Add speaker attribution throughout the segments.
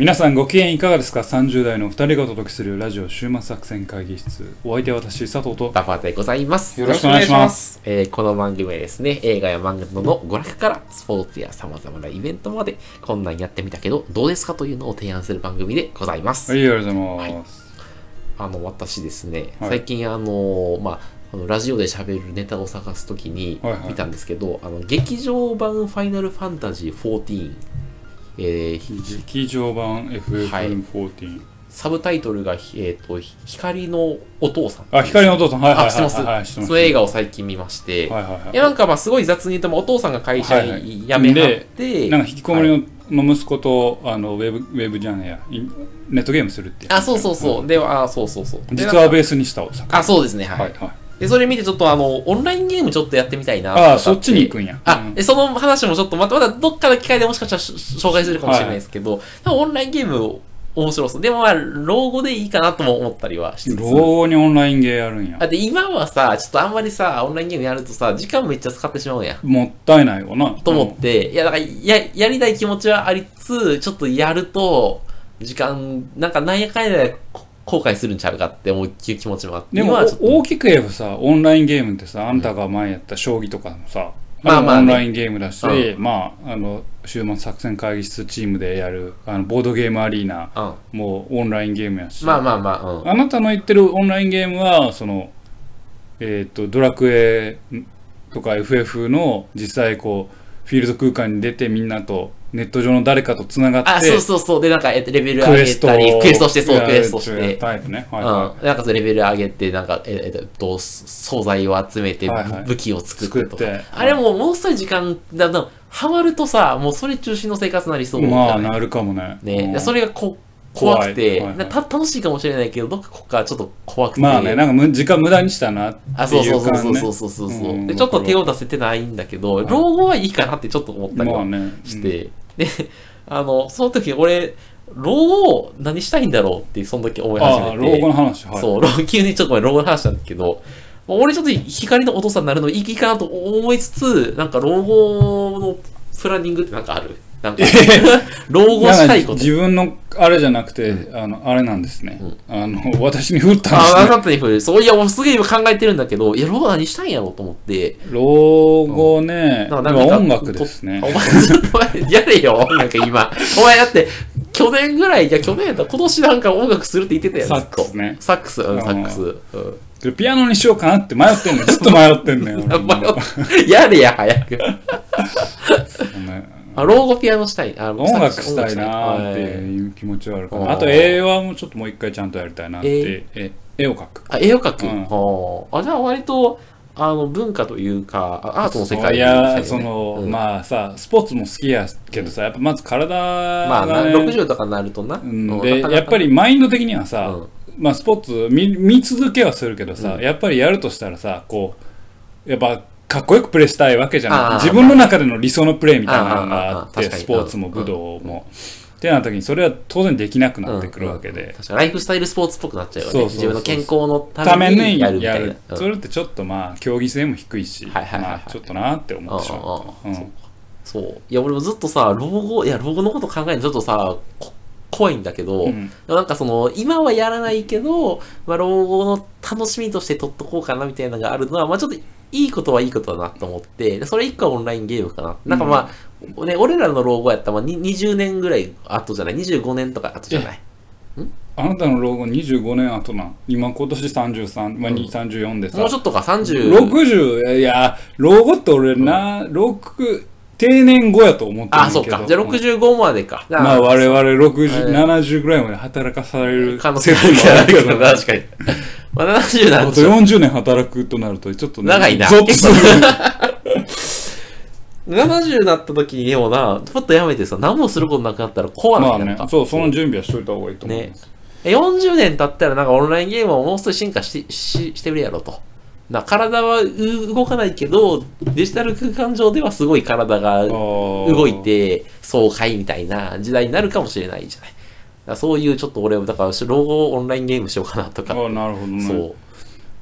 Speaker 1: 皆さんご機嫌いかがですか ?30 代の2人がお届けするラジオ週末作戦会議室。お相手は私、佐藤と。
Speaker 2: バファーでございます。
Speaker 1: よろしくお願いします。
Speaker 2: えーこの番組はですね、映画や漫画の娯楽からスポーツや様々なイベントまで、こんなんやってみたけど、どうですかというのを提案する番組でございます。
Speaker 1: はい、ありがとうございます。
Speaker 2: あの、私ですね、
Speaker 1: はい
Speaker 2: 最近あの、まあ、あのラジオで喋るネタを探すときに
Speaker 1: はいはい
Speaker 2: 見たんですけど、あの劇場版ファイナルファンタジー14、えー
Speaker 1: 劇場版 FF14。
Speaker 2: サブタイトルが、えー、と光のお父さん。
Speaker 1: あ、光のお父さん。はいはいはい。はい。はい。
Speaker 2: その映画を最近見まして、
Speaker 1: はいはいはい。
Speaker 2: いやなんかまあすごい雑に言うともお父さんが会社
Speaker 1: はいはい。
Speaker 2: 辞めはって、
Speaker 1: なんか引きこもり
Speaker 2: はい。
Speaker 1: の、まあ息子とあのウェブウェブじゃねえやネットゲームするっていう。
Speaker 2: あそうそうそう、
Speaker 1: ん
Speaker 2: であそうそうそう。で
Speaker 1: 実はベースにしたお酒
Speaker 2: あそうですね。はい、
Speaker 1: はいはい
Speaker 2: でそれ見てちょっとあのオンラインゲームちょっとやってみたいな
Speaker 1: ああそっちに行くんや。うん。
Speaker 2: あでその話もちょっとまたまたどっかの機会でもしかしたらし紹介するかもしれないですけど、多分オンラインゲーム面白そう。でもまあ老後でいいかなとも思ったりはして
Speaker 1: 老後にオンラインゲーやるんや。
Speaker 2: あで今はさちょっとあんまりさオンラインゲームやるとさ時間めっちゃ使ってしまうん。や
Speaker 1: もったいないわな。
Speaker 2: と思って、いや、だから、や、やりたい気持ちはありつつ、ちょっとやると、時間、なんか、なんやかんや後悔するんちゃうかって思う気持ちもあって、
Speaker 1: でも大きく言えばさオンラインゲームってさあんたが前やった将棋とかもさ、
Speaker 2: まあ
Speaker 1: オンラインゲームだし、
Speaker 2: う
Speaker 1: まああの週末作戦会議室チームでやるあのボードゲームアリーナ
Speaker 2: うん。
Speaker 1: もうオンラインゲームやし、
Speaker 2: まあまあまあ、うん。
Speaker 1: あなたの言ってるオンラインゲームはそのえっ、とドラクエとか FF の実際こうフィールド空間に出てみんなとネット上の誰かとつながって
Speaker 2: あ、そうそうそう。で、なんか、えっと、レベル上げ
Speaker 1: クエスト
Speaker 2: たり、クエストして、そう、クエストして。
Speaker 1: タイプね。はい
Speaker 2: うん。
Speaker 1: は
Speaker 2: なんか、そうレベル上げて、なんか、ええっと、素材を集めて、
Speaker 1: はいはい。
Speaker 2: 武器を作ってとか。
Speaker 1: 作って。
Speaker 2: あれも、ものすごい時間、だんだん、ハマるとさ、もうそれ中心の生活になりそう。
Speaker 1: い
Speaker 2: じゃない
Speaker 1: まあなるかもね。
Speaker 2: ね、
Speaker 1: うん。
Speaker 2: でそれがこ怖くて、
Speaker 1: はいはい。
Speaker 2: なた楽しいかもしれないけど、どっかここからちょっと怖くて。
Speaker 1: まあねなんかむ時間無駄にしたなって
Speaker 2: あ、そう
Speaker 1: い
Speaker 2: そううそう
Speaker 1: 感ね
Speaker 2: そうそうそうそう、
Speaker 1: うん
Speaker 2: で、ちょっと手を出せてないんだけど、
Speaker 1: はい
Speaker 2: 老後はいいかなってちょっと思ったりは
Speaker 1: まあね
Speaker 2: して、で、あの、その時俺、老後何したいんだろうってその時思い始めて。
Speaker 1: 老後の話はい
Speaker 2: そう、老急にちょっとごめん、老後の話なんだけど、俺ちょっと光のお父さんになるのいいかなと思いつつ、なんか老後のプランニングってなんかある？なんか、老後したいこと。
Speaker 1: なんか自分のあれじゃなくて、あのあれなんですね、あの私に振ったんです
Speaker 2: あ、
Speaker 1: ね
Speaker 2: なかったに振る。そういや、俺すげえ今考えてるんだけど、いや、老後何したいんやろうと思って。
Speaker 1: 老後ね、
Speaker 2: なんかなんか
Speaker 1: 今音楽ですね
Speaker 2: お前、ちょっと待ってやれよ、音楽今。お前だって、去年ぐらい、いや、去年やったら今年なんか音楽するって言ってたやん。
Speaker 1: サックスね
Speaker 2: サックス、うん、サックス。うん。
Speaker 1: ピアノにしようかなって迷ってんのずっと迷ってん のよ
Speaker 2: やれや、早く。
Speaker 1: ね
Speaker 2: あ、老後ピアノしたい。あ
Speaker 1: 音楽したいなーって
Speaker 2: はい
Speaker 1: い。う気持ちはあるか
Speaker 2: はい。
Speaker 1: なあと絵はもうちょっともう一回ちゃんとやりたいなってえ絵を描く。
Speaker 2: あ、絵を描く？
Speaker 1: うん。
Speaker 2: はあ。あ、じゃあ割と、あの、文化というか、あアートの世界
Speaker 1: いやその、
Speaker 2: うん。
Speaker 1: まあさスポーツも好きやけどさやっぱまず体
Speaker 2: まあな、
Speaker 1: がね、
Speaker 2: 60とかになるとな。
Speaker 1: うん。
Speaker 2: うん。
Speaker 1: でやっぱりマインド的にはさ、
Speaker 2: うん。
Speaker 1: まあスポーツ見見続けはするけどさ、
Speaker 2: うん。
Speaker 1: やっぱりやるとしたらさこうやっぱかっこよくプレーしたいわけじゃない。自分の中での理想のプレーみたいなのがあってスポーツも武道も、ってなった時にそれは当然できなくなってくるわけで、
Speaker 2: 確かに。ライフスタイルスポーツっぽくなっちゃうよね。自分の健康の
Speaker 1: た
Speaker 2: ために
Speaker 1: やる
Speaker 2: やるみたいな。うん
Speaker 1: それってちょっとまあ競技性も低いし、
Speaker 2: はいはいはいはい。
Speaker 1: まあちょっとなって思ってしまった、
Speaker 2: うんそう。いや、俺もずっとさ、老後、いや、老後のこと考えるのちょっとさ、こ怖いんだけど、
Speaker 1: うん。
Speaker 2: なんかその、今はやらないけど、まあ、老後の楽しみとして取っとこうかなみたいなのがあるのは、まあちょっと、いいことはいいことだなと思って、でそれ一個はオンラインゲームかな。なんかまあ、ね、俺らの老後やったら、まあ、に20年ぐらい後じゃない ?25 年とか後じゃない？
Speaker 1: あなたの老後25年後なん今今年33、まあ、34でさ、
Speaker 2: もうちょっとか、30。
Speaker 1: 60いや老後って俺な、6定年後やと思ってる
Speaker 2: あ、そうか。じゃあ65までか。
Speaker 1: まあ我々60、
Speaker 2: はい
Speaker 1: 70ぐらいまで働かされる
Speaker 2: 可能性
Speaker 1: 説もあるけど
Speaker 2: 確かに。まあ、70なん
Speaker 1: あと
Speaker 2: でしょ
Speaker 1: 40年働くとなるとちょっとね
Speaker 2: 長いな
Speaker 1: ゾッとする
Speaker 2: 70になった時にでもな、ふっとやめてさ、何もすることなくなったら怖ない
Speaker 1: まあ。ねそうその準備はしといた方がいいと思います、
Speaker 2: 40年経ったらなんかオンラインゲームをもう少し進化しししてくれやろと。な体はう動かないけど、デジタル空間上ではすごい体が動
Speaker 1: 動
Speaker 2: いて爽快みたいな時代になるかもしれないじゃない。そういうちょっと俺は、だから老後オンラインゲームしようかなとか。
Speaker 1: ああなるほどね。
Speaker 2: そう。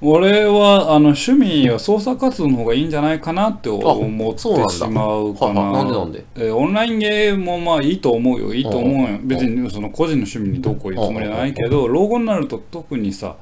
Speaker 1: 俺はあの趣味は創作活動の方がいいんじゃないかなって思ってしまうかな。
Speaker 2: ははなんでなんで？
Speaker 1: えーオンラインゲームもまあいいと思うよ。いいと思うよ。
Speaker 2: うん。
Speaker 1: 別にその個人の趣味にどうこう言うつもりはないけど老後になると特にさ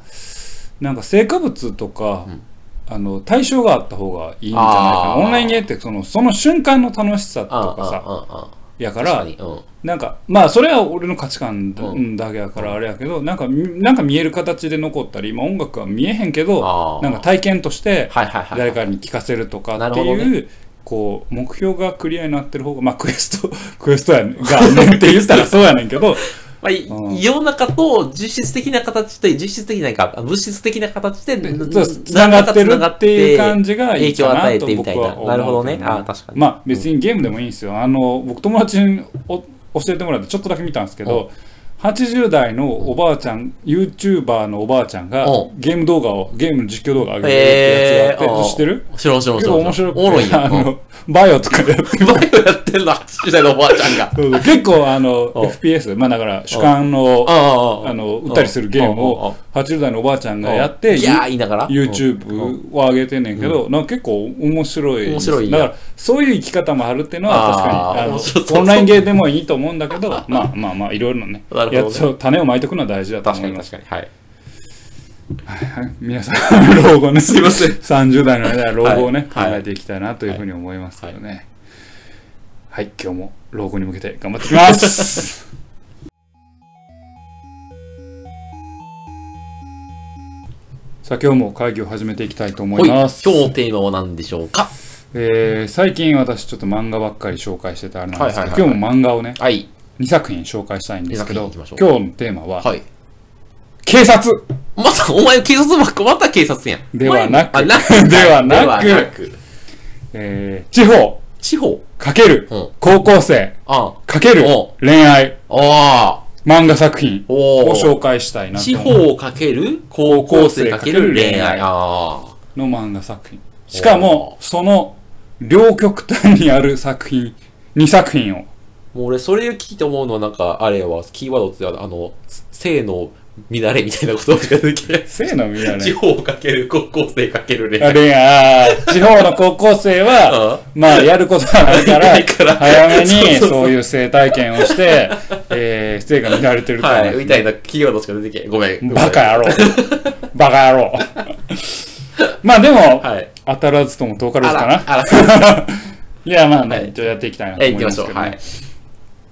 Speaker 1: なんか成果物とか、
Speaker 2: うん
Speaker 1: あの対象があった方がいいんじゃないかな。オンラインゲームってそのその瞬間の楽しさとかさ。やか
Speaker 2: らに。うん。
Speaker 1: なんかまあそれは俺の価値観だ,、けやからあれやけどなんかみなんか見える形で残ったり今音楽は見えへんけどなんか体験として誰かに聞かせるとかっていう、こう目標がクリアになってる方がまあクエストクエストやねん。がねんって言ったらそうやねんけど
Speaker 2: まあ、い
Speaker 1: うん
Speaker 2: 世の中と実質的な形で、実質的なか、物質的な形で、
Speaker 1: つながってるっていう感じが
Speaker 2: 影響を与え
Speaker 1: と
Speaker 2: てみたいな。なるほどね
Speaker 1: け。
Speaker 2: ああ、確かに。
Speaker 1: まあ別にゲームでもいいんですよあの僕友達にお教えてもらってちょっとだけ見たんですけど80代のおばあちゃん YouTuber のおばあちゃんが
Speaker 2: う
Speaker 1: ゲーム動画をゲームの実況動画上げるってやつがあって知ってる？
Speaker 2: 知らん知らん
Speaker 1: 結
Speaker 2: 知らん。
Speaker 1: 構面白く
Speaker 2: おもろい
Speaker 1: あのバイオとかでやってる。
Speaker 2: バイオやってんの、80代のおばあちゃんが。
Speaker 1: そうそう。結構あの
Speaker 2: うん
Speaker 1: FPS まあだから主観の
Speaker 2: あ
Speaker 1: の打ったりするゲームを80代のおばあちゃんがやって
Speaker 2: いやー言いながら。
Speaker 1: YouTube を上げてんねんけど、なんか結構面白い。
Speaker 2: 面白い
Speaker 1: だからそういう生き方もあるっていうのは確かに
Speaker 2: あ
Speaker 1: のオンラインゲーでもいいと思うんだけどまあまあまあいろいろなね
Speaker 2: なるほど。ね
Speaker 1: やつを種をまいておくのは大事だと
Speaker 2: 確かに
Speaker 1: 思います。
Speaker 2: 確かに。はい。
Speaker 1: 皆さん老後ね。
Speaker 2: すいません。
Speaker 1: 30代の間は老後をね、
Speaker 2: はい。
Speaker 1: 考えていきたいなというふうに思いますけどね。はい、今日も老後に向けて頑張っていきます。さあ今日も会議を始めていきたいと思
Speaker 2: い
Speaker 1: ます。
Speaker 2: 今日のテーマは何でしょうか？
Speaker 1: えー最近私ちょっと漫画ばっかり紹介してたあれなんですけど、
Speaker 2: はいはいはいはい。
Speaker 1: 今日も漫画をね
Speaker 2: はい。
Speaker 1: 2作品紹介したいんですけど今日のテーマは、
Speaker 2: はい。
Speaker 1: 警察。
Speaker 2: また、お前警察ばっか、また警察やん。
Speaker 1: ではなく
Speaker 2: あ、なく。
Speaker 1: ではなく
Speaker 2: ではなく。
Speaker 1: えー地方。
Speaker 2: 地方。
Speaker 1: かける。
Speaker 2: うん。
Speaker 1: 高校生。
Speaker 2: あ
Speaker 1: かける。
Speaker 2: お
Speaker 1: 恋愛。
Speaker 2: あ。
Speaker 1: 漫画作品を紹介したいなと。
Speaker 2: 地方かける？高校生かける恋愛。
Speaker 1: の漫画作品。しかもその両極端にある作品2作品を
Speaker 2: もう俺、それ聞いて思うのは、なんか、あれは、キーワードって、あの、性の乱れみたいなことしか出てきない。
Speaker 1: せーの見ら
Speaker 2: 地
Speaker 1: れ
Speaker 2: 方かける高校生かける恋愛。
Speaker 1: あ恋愛あー地方の高校生は まあやることがないか
Speaker 2: ら
Speaker 1: ら早めに
Speaker 2: そう
Speaker 1: いう性体験をしてえー性が乱れてると
Speaker 2: はい、みたいなキーワードしか出てけない。ごめん。
Speaker 1: バカ野郎バカ野郎 まあでも
Speaker 2: はい。
Speaker 1: 当たらずとも遠からずかな いやまあね、
Speaker 2: はい
Speaker 1: 一応やっていきたいなと
Speaker 2: え、
Speaker 1: 思
Speaker 2: 行きましょう。
Speaker 1: いますけどね、
Speaker 2: はい。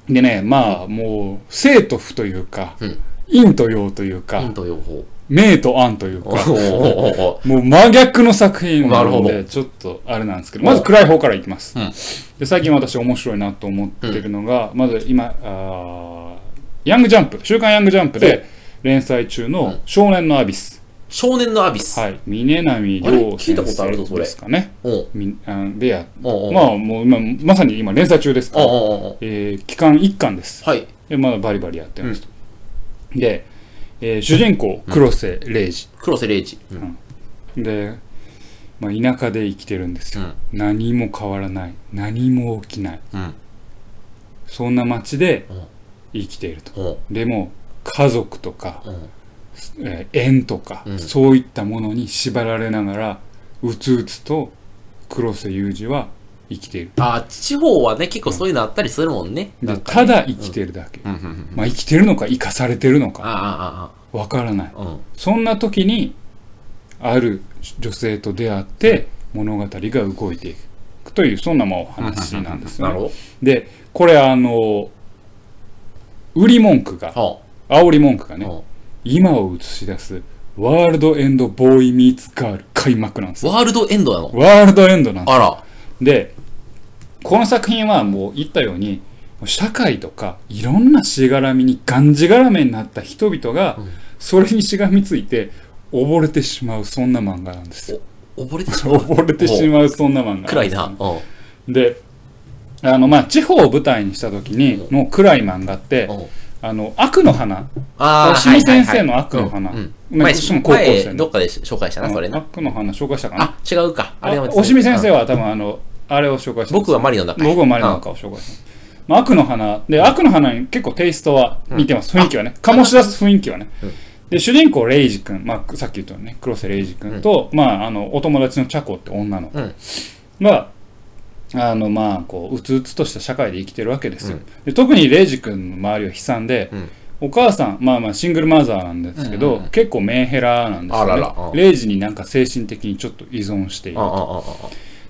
Speaker 1: でねまあもう生と負というか、
Speaker 2: うん。
Speaker 1: 陰と陽というか、
Speaker 2: ヒント用法。
Speaker 1: 明と暗というかもう真逆の作品なのでちょっとあれなんですけどまず暗い方からいきます、
Speaker 2: うん。
Speaker 1: で最近私面白いなと思ってるのが、まず今あーヤングジャンプ週刊ヤングジャンプで連載中の「少年のアビス」
Speaker 2: 少年のアビス。
Speaker 1: はい。峰波亮先
Speaker 2: 聞いたことあるぞそれ
Speaker 1: 生ですかね。みあでやまあもう今まさに今連載中ですから、えー期間1巻です。
Speaker 2: はい。
Speaker 1: でまだバリバリやってますと、で、えー主人公黒瀬礼二、
Speaker 2: 黒瀬礼二。うん。
Speaker 1: で、まあ、田舎で生きてるんですよ、何も変わらない。何も起きない。
Speaker 2: うん。
Speaker 1: そんな街で
Speaker 2: うん。
Speaker 1: 生きていると。でも家族とか、
Speaker 2: うん。
Speaker 1: えー縁とか、
Speaker 2: うん。
Speaker 1: そういったものに縛られながらうつうつと黒瀬裕二は生きている。
Speaker 2: あ、地方はね、結構そういうのあったりするもんね。
Speaker 1: で
Speaker 2: なんかね。
Speaker 1: ただ生きてるだけ、
Speaker 2: うん。
Speaker 1: まあ、生きてるのか生かされてるのか。
Speaker 2: あ
Speaker 1: わからない。そんな時にある女性と出会って物語が動いていくというそんなまあお話なんですよね。
Speaker 2: なるほ
Speaker 1: でこれあの売り文句が
Speaker 2: ど。
Speaker 1: 煽り文句がね
Speaker 2: は
Speaker 1: 今を映し出すワールドエンドボーイミーツガール開幕なんです
Speaker 2: ワールドエンドなの？
Speaker 1: ワールドエンドなんです
Speaker 2: あら。
Speaker 1: でこの作品はもう言ったように社会とかいろんなしがらみにがんじがらめになった人々が
Speaker 2: うん
Speaker 1: それにしがみついて溺れてしまうそんな漫画なんですよ。
Speaker 2: 溺れてしまう？
Speaker 1: 溺れてしまうそんな漫画
Speaker 2: 暗いな。うん。
Speaker 1: であのまあ地方を舞台にした時にの暗い漫画って
Speaker 2: うん
Speaker 1: あの悪の花。
Speaker 2: ああ、
Speaker 1: 星見先生の悪の花。
Speaker 2: うんうん。
Speaker 1: まあ
Speaker 2: 前、
Speaker 1: しかも高校生の。
Speaker 2: 前どっかで紹介したな、それな。
Speaker 1: 悪の花紹介したかな。
Speaker 2: あ、違うか。あれは
Speaker 1: あ押見先生
Speaker 2: は。
Speaker 1: は多分あのあれを紹介した
Speaker 2: 僕はマリノだから。
Speaker 1: 僕はマリノの中を紹介します。まあ、悪の花。で悪の花に結構テイストは似てます、雰囲気はね。醸し出す雰囲気はね、で、主人公、レイジ君、まあ、さっき言ったよね、黒瀬レイジ君と、まあ、あの、お友達のチャコって女の子
Speaker 2: うん。
Speaker 1: が、あの、まあ、こう、うつうつとした社会で生きてるわけですよ。
Speaker 2: うん。
Speaker 1: で特にレイジ君の周りは悲惨で、
Speaker 2: うん。
Speaker 1: お母さん、まあまあシングルマザーなんですけど、結構メンヘラなんですよね。
Speaker 2: あらら。うん
Speaker 1: レイジになんか精神的にちょっと依存している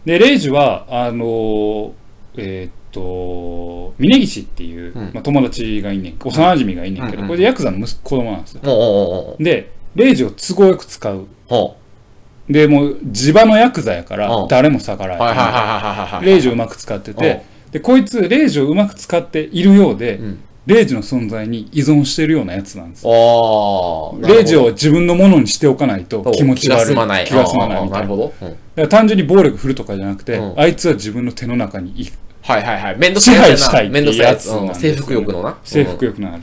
Speaker 1: で、レイジは、あのーえーっと、峯岸っていう、
Speaker 2: うん。
Speaker 1: まあ、友達がいんねん、幼馴染がいんねんけど、これでヤクザの息子子供なんですよ。で、レイジを都合よく使う。
Speaker 2: ほ
Speaker 1: で、もう地場のヤクザやから
Speaker 2: うん、
Speaker 1: 誰も逆らえない。レイジをうまく使ってて、で、こいつ、レイジをうまく使っているようで、
Speaker 2: うん。
Speaker 1: レイジの存在に依存してるようなやつなんです。レイジを自分のものにしておかないと気持ち悪い。
Speaker 2: 気が済まない。
Speaker 1: 気が済まないみたな。
Speaker 2: るほど。
Speaker 1: 単純に暴力振るとかじゃなくて、
Speaker 2: うん
Speaker 1: あいつは自分の手の中にい
Speaker 2: はいはいはい。めんどくさいやつやな。
Speaker 1: 支配したいっていう
Speaker 2: やつ。
Speaker 1: やつなん
Speaker 2: うん
Speaker 1: ですよ
Speaker 2: 征服欲のな。
Speaker 1: 征服欲のある。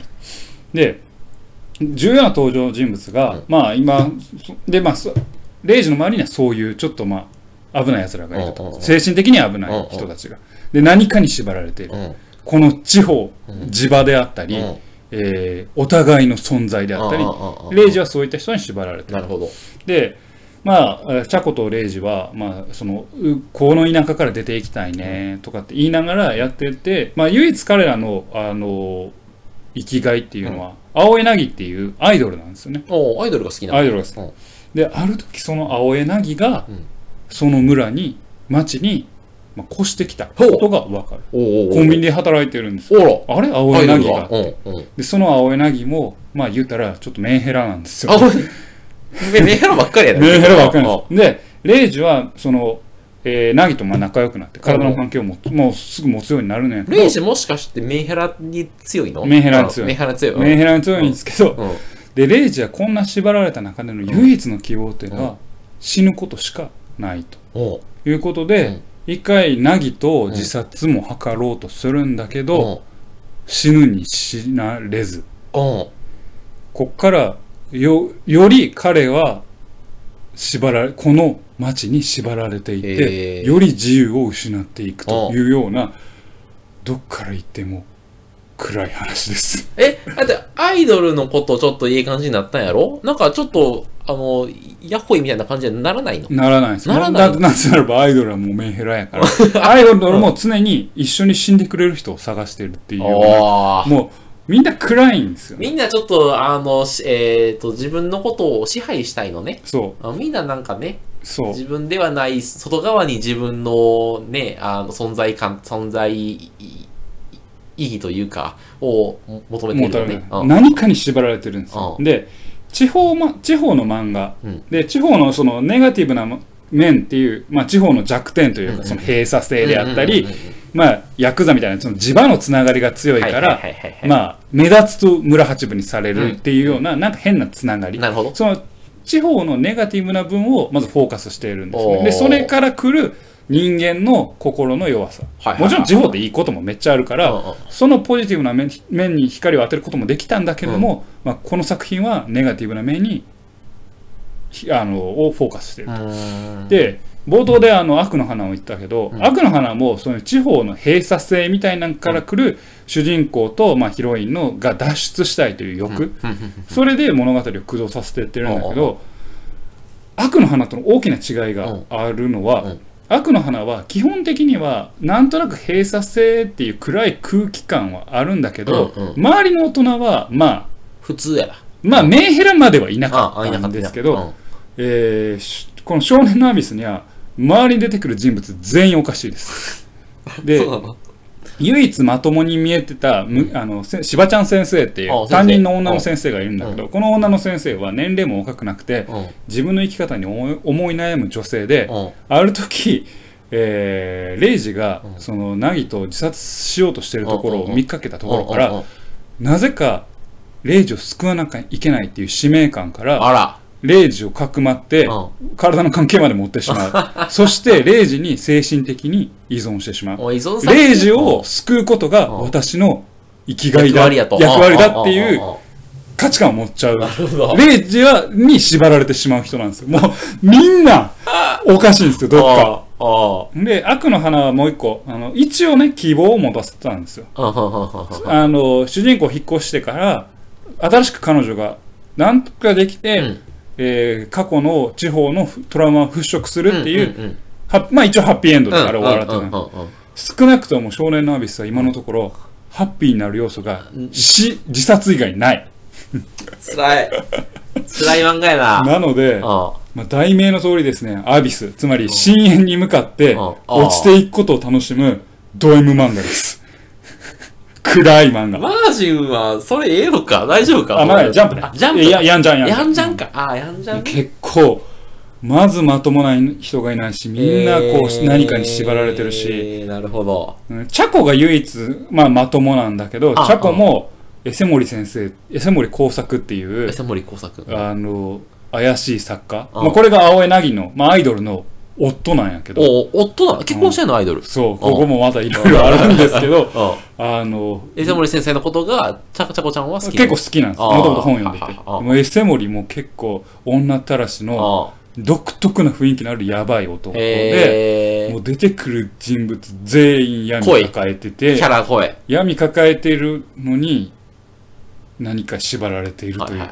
Speaker 1: で、重要な登場人物が、
Speaker 2: うん
Speaker 1: まあ今、そで、まあ、そレイジの周りにはそういうちょっとまあ、危ない奴らがいると。
Speaker 2: うんうんうん
Speaker 1: 精神的に危ない人たちが。で、何かに縛られている。
Speaker 2: うん。うん。
Speaker 1: この地方、
Speaker 2: うん
Speaker 1: 地場であったり、
Speaker 2: うん
Speaker 1: えーお互いの存在であったり
Speaker 2: うんうんうんうん、
Speaker 1: レイジはそういった人に縛られている
Speaker 2: なるほど。
Speaker 1: で、まあ、えーチャコとレイジは、まあ、その、うこの田舎から出ていきたいね、とかって言いながらやってて、まあ、唯一彼らの、あの、生きがいっていうのは、青柳っていうアイドルなんですよね。
Speaker 2: アイドルが好きなの
Speaker 1: アイドルが好き
Speaker 2: うん
Speaker 1: で、ある時その青柳が
Speaker 2: うん、
Speaker 1: その村に、町に、まあ、越してきたことがわかる。コンビニで働いてるんですよ。あれ？青柳が
Speaker 2: が。。うんうん。
Speaker 1: で、その青柳も、まあ言うたら、ちょっとメンヘラなんですよ。
Speaker 2: メメンヘラばっかりやね
Speaker 1: メンヘラばっかりなんです。で、レイジは、その、えー、ナギとまあ仲良くなって、体の関係をももうすぐ持つようになるのやけど、
Speaker 2: レイジもしかしてメンヘラに強いの？
Speaker 1: メンヘラに強い
Speaker 2: うんメンヘラに強い。
Speaker 1: メンヘラに強いんですけど、
Speaker 2: うん。
Speaker 1: で、レイジはこんな縛られた中での唯一の希望っていうのは、死ぬことしかないと。いうことで、
Speaker 2: うん。
Speaker 1: 一回、ナギと自殺も図ろうとするんだけど、死ぬに死なれず、こっからよ、より彼は縛られ、この町に縛られていて、より自由を失っていくというような、どっから行っても暗い話です。
Speaker 2: え、だって、アイドルのことちょっといい感じになったんやろ？なんかちょっと、あの、ヤッホイみたいな感じにならないの？
Speaker 1: ならないです。
Speaker 2: ならない
Speaker 1: だなぜならばアイドルはもうメンヘラやから。アイドルも常に一緒に死んでくれる人を探してるっていうよう。もうみんな暗いんですよ、ね。
Speaker 2: みんなちょっと、あの、しえっ、と、自分のことを支配したいのね。
Speaker 1: そ
Speaker 2: あみんななんかね、
Speaker 1: う。そう。
Speaker 2: 自分ではない、外側に自分のね、あの、存在感、存在意義というか、を求めてるよね
Speaker 1: 分。何かに縛られてるんですよ。
Speaker 2: うん
Speaker 1: で、地方、ま、地方の漫画、
Speaker 2: うん
Speaker 1: で、地方のそのネガティブな面っていう、まあ、地方の弱点というか、
Speaker 2: うんうん
Speaker 1: その閉鎖性であったり
Speaker 2: うんうんうんうん、
Speaker 1: まあ、ヤクザみたいな、その地場のつながりが強いか
Speaker 2: はい
Speaker 1: ら、まあ、目立つと村八分にされるっていうような、なんか変なつながり。
Speaker 2: なるほど。
Speaker 1: その地方のネガティブな分をまずフォーカスしているんですね。で、それから来る人間の心の弱さ。
Speaker 2: はいはい。はい
Speaker 1: もちろん地方でいいこともめっちゃあるから、
Speaker 2: うんうん。
Speaker 1: そのポジティブな面面に光を当てることもできたんだけれども、まあ、この作品はネガティブな面にひあのをフォーカスしている。
Speaker 2: うーん、
Speaker 1: で冒頭であの悪の花を言ったけど、
Speaker 2: うん。
Speaker 1: 悪の花もその地方の閉鎖性みたいなのから来る主人公と、まあ、ヒロインのが脱出したいという欲、
Speaker 2: うん。うん。
Speaker 1: それで物語を駆動させていってるんだけど、悪の花との大きな違いがあるのは、
Speaker 2: うん
Speaker 1: 悪の花は基本的にはなんとなく閉鎖性っていう暗い空気感はあるんだけど、
Speaker 2: うんうん
Speaker 1: 周りの大人はまあ
Speaker 2: 普通やな。
Speaker 1: まあメンヘラまではいなかったんですけど、えーしこの少年のアビスには周りに出てくる人物全員おかしいです。で唯一まともに見えてたむあのせしばちゃん先生っていう担任の女の先生がいるんだけど、この女の先生は年齢も若くなくて
Speaker 2: うん。
Speaker 1: 自分の生き方に思い悩む女性で、
Speaker 2: うん。
Speaker 1: ある時、えーレイジが
Speaker 2: うん。
Speaker 1: そのナギと自殺しようとしてるところを見かけたところからなぜかレイジを救わなきゃいけないっていう使命感からレイジをかくまって
Speaker 2: うん。
Speaker 1: 体の関係まで持ってしまう。そしてレイジに精神的に依存してしまう。
Speaker 2: 依
Speaker 1: イジを救うことが
Speaker 2: うん。
Speaker 1: 私の生きがいだ
Speaker 2: 役割
Speaker 1: だっていう価値観を持っちゃう。レイジはに縛られてしまう人なんですよ。もうみんなおかしいんですよどっか。で悪の花はもう一個あの一応ね希望を持たせてたんですよ。
Speaker 2: あ
Speaker 1: の主人公引っ越してから新しく彼女がなんとかできて、
Speaker 2: うん
Speaker 1: えー過去の地方のトラウマを払拭するっていう、
Speaker 2: うんうん
Speaker 1: はまあ一応ハッピーエンドで
Speaker 2: うん
Speaker 1: あれ終わらってる、
Speaker 2: うんうんうん。うん
Speaker 1: 少なくとも少年のアビスは今のところ、ハッピーになる要素が死、自殺以外ない。
Speaker 2: 辛い。辛い漫画やな。
Speaker 1: なので、
Speaker 2: うん
Speaker 1: まあ、題名の通りですね、アビス、つまり深淵に向かって
Speaker 2: うん。
Speaker 1: 落ちていくことを楽しむド M 漫画です。暗い漫画。
Speaker 2: マージンは、それええのか？大丈夫か？
Speaker 1: あ、まだジャンプね
Speaker 2: あ。ジャンプ
Speaker 1: いや、やんじゃんやんじゃん。
Speaker 2: やんじゃんか？あ、やんじゃん。
Speaker 1: 結構、まずまともない人がいないし、みんなこう、
Speaker 2: えー
Speaker 1: 何かに縛られてるし、
Speaker 2: なるほど。
Speaker 1: うんチャコが唯一、まあ、まともなんだけど、
Speaker 2: あ
Speaker 1: チャコも、エセモリ先生、エセモリ工作っていう
Speaker 2: エ、セモリ工作。
Speaker 1: あの、怪しい作家。
Speaker 2: あ
Speaker 1: まあ、これが青江凪の、まあ、アイドルの夫なんやけど、
Speaker 2: お、夫なの？結婚してんのアイドル？
Speaker 1: そう、ここもまたいろいろあるんですけど、
Speaker 2: うん。
Speaker 1: あの、
Speaker 2: エセモリ先生のことが、ちゃこちゃこちゃんは好き
Speaker 1: 結構好きなんです。もともと本読んでて。エセモリも結構女たらしの
Speaker 2: あ
Speaker 1: 独特な雰囲気のあるやばい男で、もう出てくる人物全員闇抱えて
Speaker 2: キ
Speaker 1: て
Speaker 2: ャ、ラ声。
Speaker 1: 闇抱えてるのに何か縛られているという。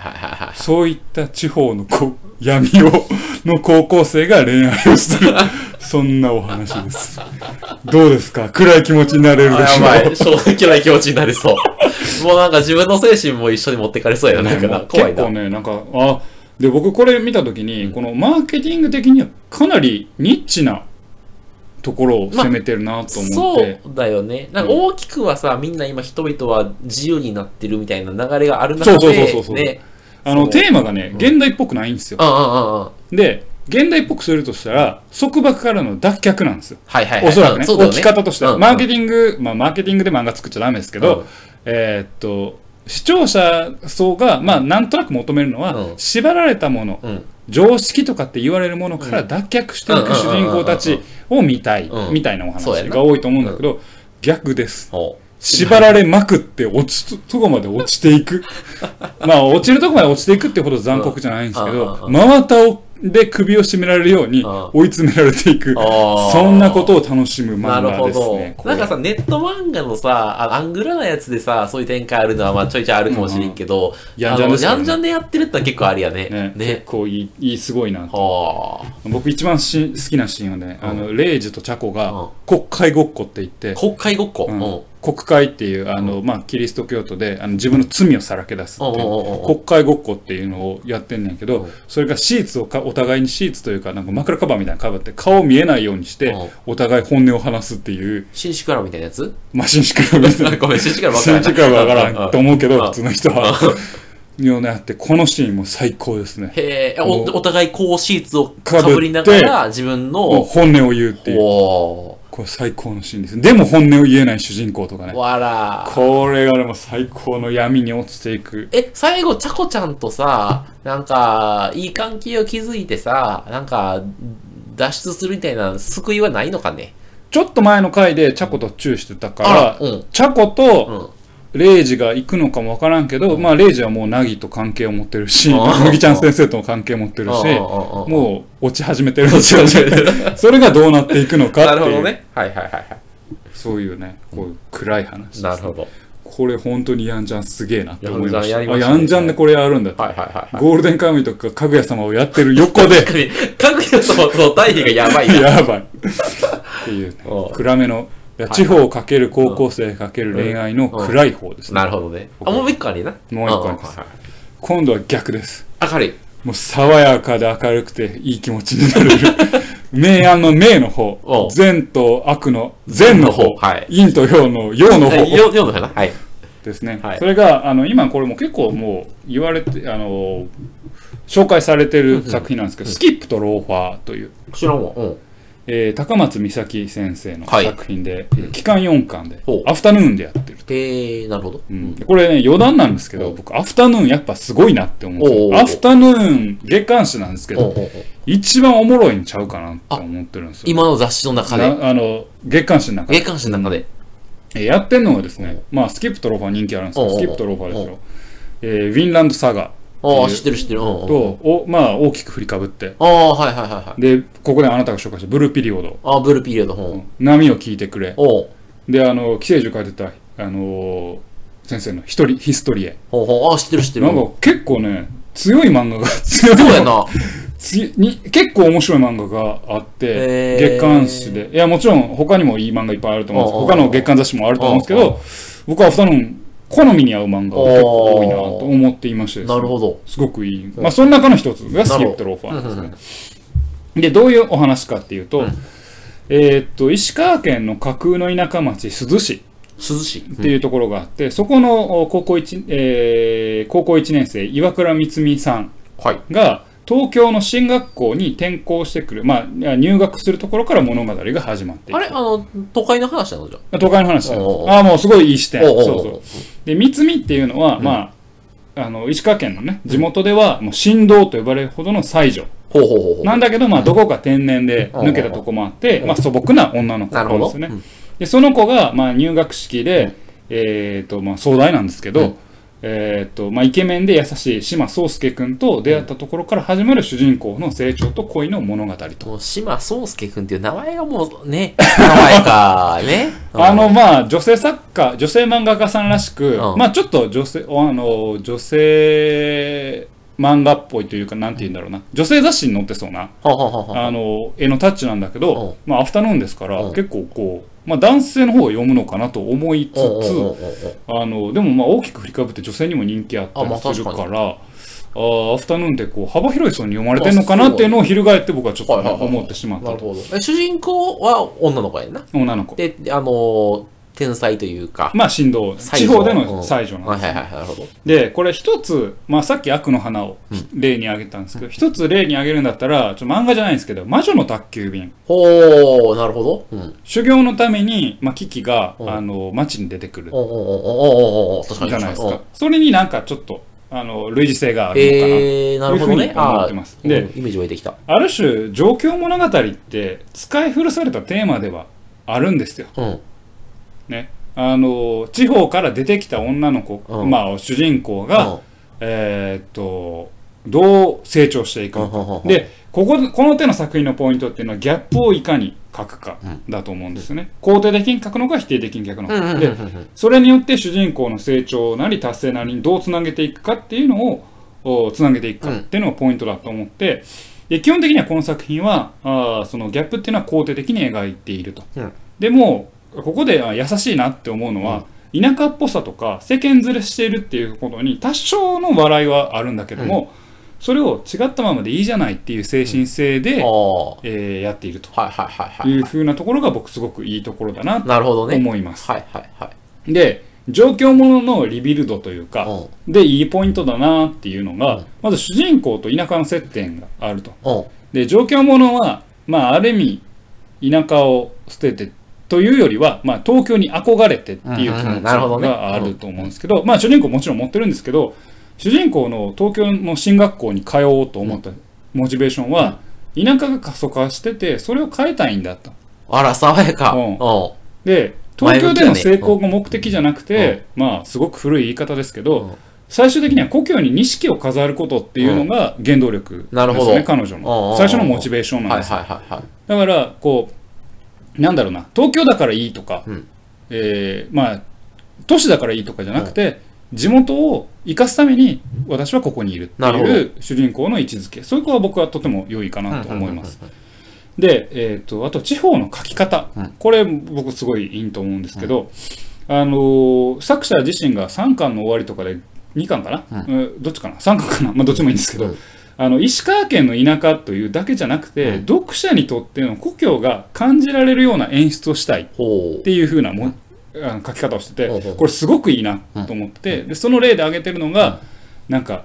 Speaker 1: そういった地方のこ闇を、の高校生が恋愛をする、そんなお話です。どうですか？暗い気持ちになれるで
Speaker 2: あ
Speaker 1: しょ
Speaker 2: やばい。衝撃な気持ちになりそう。もうなんか自分の精神も一緒に持ってかれそうやな。なんか怖いな。
Speaker 1: 結構ね、なんか、あ、で、僕これ見たときに、このマーケティング的にはかなりニッチなところを攻めてるなと思
Speaker 2: そ
Speaker 1: って。
Speaker 2: うだよね。なんか大きくはさ、みんな今人々は自由になってるみたいな流れがある中で、
Speaker 1: そうそうそうそう
Speaker 2: ね。
Speaker 1: あの、
Speaker 2: そう
Speaker 1: テーマがね、現代っぽくないんですよ。
Speaker 2: うんうんうんうん。
Speaker 1: で、現代っぽくするとしたら、束縛からの脱却なんですよ。
Speaker 2: はいはいはい。
Speaker 1: おそらくね、置き方としては、
Speaker 2: うん
Speaker 1: マーケティング、まあ、マーケティングで漫画作っちゃダメですけど、
Speaker 2: うん
Speaker 1: えーっと、視聴者層が、まあ、なんとなく求めるのは、
Speaker 2: うん。
Speaker 1: 縛られたもの、
Speaker 2: うん。
Speaker 1: 常識とかって言われるものから脱却していく主人公たちを見たい、
Speaker 2: うん。
Speaker 1: みたいなお
Speaker 2: そうやな。
Speaker 1: 話が多いと思うんだけど、逆です。
Speaker 2: ほ
Speaker 1: 縛られまくって落ちととこまで落ちていく。まあ、落ちるとこまで落ちていくってほど残酷じゃないんですけ
Speaker 2: うん
Speaker 1: ど、
Speaker 2: うん。
Speaker 1: 真綿をで首を絞められるように
Speaker 2: うん
Speaker 1: 追い詰められていく。そんなことを楽しむ漫画ですね。。これ
Speaker 2: なんかさ、ネット漫画のさ、あアングラなやつでさ、そういう展開あるのは、まあちょいちょいあるかもしれんけど、
Speaker 1: やんじゃんで
Speaker 2: やんじゃんでやってるってのは結構ありやね。
Speaker 1: ね、結
Speaker 2: ね。
Speaker 1: 構いい、いいすごいな。
Speaker 2: はあ。
Speaker 1: 僕一番し好きなシーンはね、あの、レイジとチャコ
Speaker 2: うん
Speaker 1: が国会ごっこって言って、
Speaker 2: 国会ごっこ？
Speaker 1: う
Speaker 2: うんん。
Speaker 1: 国会っていうあの、まあ、キリスト教徒であの自分の罪をさらけ出すっていう国会ごっこっていうのをやってんねんけど
Speaker 2: うん。
Speaker 1: それがシーツをかお互いにシーツというかなんか枕カバーみたいなのかぶって顔見えないようにして
Speaker 2: うん。
Speaker 1: お互い本音を話すっていう。
Speaker 2: 紳士クラブみたいなやつ？
Speaker 1: マシンシクラブみたいな。
Speaker 2: ごめん、紳士クラブ分からん。
Speaker 1: シンチクラからんと思うけど
Speaker 2: うん
Speaker 1: 普通の人は。ようなやってこのシーンも最高ですね。
Speaker 2: へえ、おお互いこうシーツを
Speaker 1: かぶ
Speaker 2: りながら、自分の、
Speaker 1: 本音を言うっていう。
Speaker 2: お
Speaker 1: これ最高のシーンです。でも本音を言えない主人公とかね
Speaker 2: ー、。わら。
Speaker 1: これがでも最高の闇に落ちていく。
Speaker 2: え、最後、ちゃこちゃんとさ、なんか、いい関係を築いてさ、なんか、脱出するみたいな救いはないのかね？
Speaker 1: ちょっと前の回でチャコとチューしてたから、
Speaker 2: うん
Speaker 1: チャコ
Speaker 2: う
Speaker 1: と
Speaker 2: ん。
Speaker 1: レイジが行くのかもわからんけど、まあレイジはもうナギと関係を持ってるし、
Speaker 2: あ
Speaker 1: 麦ちゃん先生とも関係を持ってるし、もう落ち始めてるんですよね。それがどうなっていくのか
Speaker 2: な
Speaker 1: っていう、
Speaker 2: るほどね。はいはいはいは
Speaker 1: そういうね、こういう暗い話です
Speaker 2: い。なるほど。
Speaker 1: これ本当にヤンジャンすげえなって思いました。
Speaker 2: ヤンね
Speaker 1: ンジャンでこれやるんだって。
Speaker 2: はいはいはいはい。
Speaker 1: ゴールデンカムイとかかぐや様をやってる横で、
Speaker 2: 確かぐや様の対比がやばいな。
Speaker 1: やばい。っていうね 暗めの、地方をかける高校生かける恋愛の暗い方ですね。
Speaker 2: なるほどね。あ、もう一個ありな。
Speaker 1: もう一個あります今度は逆です。
Speaker 2: はい明るい。
Speaker 1: もう爽やかで明るくていい気持ちになれる。明暗の明の
Speaker 2: お
Speaker 1: 方
Speaker 2: う、
Speaker 1: 善と悪の善の方、
Speaker 2: はい
Speaker 1: 陰と陽の陽の方
Speaker 2: はいよ、よのかな？はい。
Speaker 1: ですね。
Speaker 2: はい
Speaker 1: それが、あの、今これも結構もう言われて、あの、紹介されてる作品なんですけど、スキップとローファーという、
Speaker 2: 知らんわ。うん。
Speaker 1: えー高松美咲先生の
Speaker 2: はい。
Speaker 1: 作品で、えー期間4巻でアフタヌーンでやってると。
Speaker 2: へえ、なるほど。
Speaker 1: うん。これね、余談なんですけど、
Speaker 2: お
Speaker 1: 僕、アフタヌーンやっぱすごいなって思うアフタヌーン月刊誌なんですけど、一番おもろいんちゃうかなって思ってるんですよ。
Speaker 2: 今の雑誌の中で、
Speaker 1: なあの、月刊誌の中で。
Speaker 2: 月刊誌の中で。
Speaker 1: えーやってんのがですね、まあ、スキップとローファー人気あるんですけど、スキップとローファーです
Speaker 2: お
Speaker 1: よ。えーウィンランドサガ
Speaker 2: ああ、
Speaker 1: えー
Speaker 2: 知ってる知ってる。うんうんうん
Speaker 1: と、おまあ、大きく振りかぶって、
Speaker 2: ああ、はいはいはいはい。
Speaker 1: で、ここであなたが紹介したブルーピリオド、
Speaker 2: ああ、ブルーピリオド、本。
Speaker 1: 波を聞いてくれ。
Speaker 2: おう
Speaker 1: で、あの、寄生獣書いてた、あのー先生の一人、ヒストリエ。
Speaker 2: ほうほう、ああ、知ってる知ってる。
Speaker 1: なんか結構ね、強い漫画が強い
Speaker 2: そうやな。
Speaker 1: つに結構面白い漫画があって、
Speaker 2: へー
Speaker 1: 月刊誌でいやもちろん他にもいい漫画いっぱいあると思うんです
Speaker 2: おうおう
Speaker 1: 他の月刊雑誌もあると思うんですけど僕はアフタヌーン好みに合う漫画が結構多いなと思っていましてですね。
Speaker 2: なるほど。
Speaker 1: すごくいい、まあ、その中の一つがスキップローファーですねでどういうお話かっていうと、えーっと石川県の架空の田舎町珠洲市。
Speaker 2: 涼しい。
Speaker 1: っていうところがあって、そこのお高校一、えー高校1年生岩倉光美さん
Speaker 2: はい。
Speaker 1: が東京の進学校に転校してくる、まあ、入学するところから物語が始まっていく。
Speaker 2: あれ？あの、都会の話なのじゃ
Speaker 1: 都会の話ああもうすごいいい視点。そうそうで三美っていうのは、まああの石川県のね地元ではもう神道と呼ばれるほどの才女。なんだけど、まあ、どこか天然で抜けたとこもあって、まあ、素朴な女の子ですよね。で、その子が、まあ、入学式で、えっ、と、まあ、壮大なんですけど、
Speaker 2: うん
Speaker 1: えっ、と、まあ、イケメンで優しい島宗介くんと出会ったところから始まる主人公の成長と恋の物語と。
Speaker 2: もう、島宗介くんっていう名前がもうね、名前か、ね。
Speaker 1: あの、まあ、女性作家、女性漫画家さんらしく、
Speaker 2: うん。
Speaker 1: まあ、ちょっと女性、あの、女性漫画っぽいというか、なんて言うんだろうな、女性雑誌に載ってそうな、あの絵のタッチなんだけど、
Speaker 2: う
Speaker 1: まあ、アフタヌーンですから、
Speaker 2: うん。
Speaker 1: 結構こう、まあ、男性の方が読むのかなと思いつつ、あのでもまあ大きく振りかぶって女性にも人気あったりするか
Speaker 2: 確
Speaker 1: ら。あーアフタヌーンってこう幅広い層に読まれてるのかなっていうのを翻って僕はちょっと思ってしまった。
Speaker 2: 主人公は女の子やんな。
Speaker 1: 女の子。
Speaker 2: で、あのー、天才というか。
Speaker 1: まあ振動地方での才女なんですよ
Speaker 2: はいはいはい、なるほど。
Speaker 1: でこれ一つ、まあ、さっき悪の花を例に挙げたんですけど一、つ例に挙げるんだったらちょっと漫画じゃないんですけど「魔女の宅急便」
Speaker 2: ほー、なるほど。うん。
Speaker 1: 修行のために、まあ、キキが、
Speaker 2: うん
Speaker 1: あの街に出てくる
Speaker 2: おおおおおおお確かに
Speaker 1: じゃないですか。それになんかちょっとあの類似性があるのかな、
Speaker 2: えー、なるほどね。
Speaker 1: いうふうに思ってます
Speaker 2: あー
Speaker 1: で
Speaker 2: うんイメージ湧いてきた。
Speaker 1: ある種状況物語って使い古されたテーマではあるんですよ。
Speaker 2: うん。
Speaker 1: ね、あの地方から出てきた女の子、
Speaker 2: うん。
Speaker 1: まあ、主人公が、
Speaker 2: うん。
Speaker 1: えーっとどう成長していくのか、でこここの手の作品のポイントっていうのはギャップをいかに書くかだと思うんですよね。肯定的に書くのか否定的に書くのか。でそれによって主人公の成長なり達成なりにどうつなげていくかっていうのをおつなげていくかっていうのがポイントだと思って、で基本的にはこの作品はあーそのギャップっていうのは肯定的に描いていると。
Speaker 2: うん。
Speaker 1: でもここであ優しいなって思うのは、田舎っぽさとか世間ずれしているっていうことに多少の笑いはあるんだけども、それを違ったままでいいじゃないっていう精神性で、
Speaker 2: ああ。はい
Speaker 1: えーやっていると
Speaker 2: はい
Speaker 1: うふうなところが僕すごくいいところだなと。思います。
Speaker 2: はいはいはい。
Speaker 1: で状況もののリビルドというか、
Speaker 2: うん
Speaker 1: でいいポイントだなっていうのが、
Speaker 2: うん
Speaker 1: まず主人公と田舎の接点があると。
Speaker 2: うん。
Speaker 1: で状況ものは、まあ、ある意味田舎を捨ててというよりは、まあ、東京に憧れてっていう気持ちがあると思うんですけど、まあ、主人公もちろん持ってるんですけど主人公の東京の進学校に通おうと思ったモチベーションは、田舎が過疎化しててそれを変えたいんだと。
Speaker 2: あら、爽やか。
Speaker 1: う
Speaker 2: うんん。
Speaker 1: で東京での成功が目的じゃなくて、まあすごく古い言い方ですけど、
Speaker 2: うん。
Speaker 1: 最終的には故郷に錦を飾ることっていうのが原動力ですね、彼女の。最初のモチベーションなん
Speaker 2: はい
Speaker 1: ですよ、
Speaker 2: はいはいはい。
Speaker 1: だからこうなんだろうな。東京だからいいとか、
Speaker 2: うん。
Speaker 1: えーまあ都市だからいいとかじゃなくて、地元を生かすために私はここにいるっていう主人公の位置づけ。そういう子は僕はとても良いかなと思います。で、えー、とあと地方の書き方、
Speaker 2: うん。
Speaker 1: これ僕すごいいいと思うんですけど、あのー作者自身が3巻の終わりとかで2巻かな、うん。どっちかな？3巻かな、まあ、どっちもいいんですけど、
Speaker 2: うん
Speaker 1: あの石川県の田舎というだけじゃなくて、
Speaker 2: うん
Speaker 1: 読者にとっての故郷が感じられるような演出をしたいっ。ていう風なも、あの書き方をしててこれすごくいいなと思って、でその例で挙げてるのが、なんか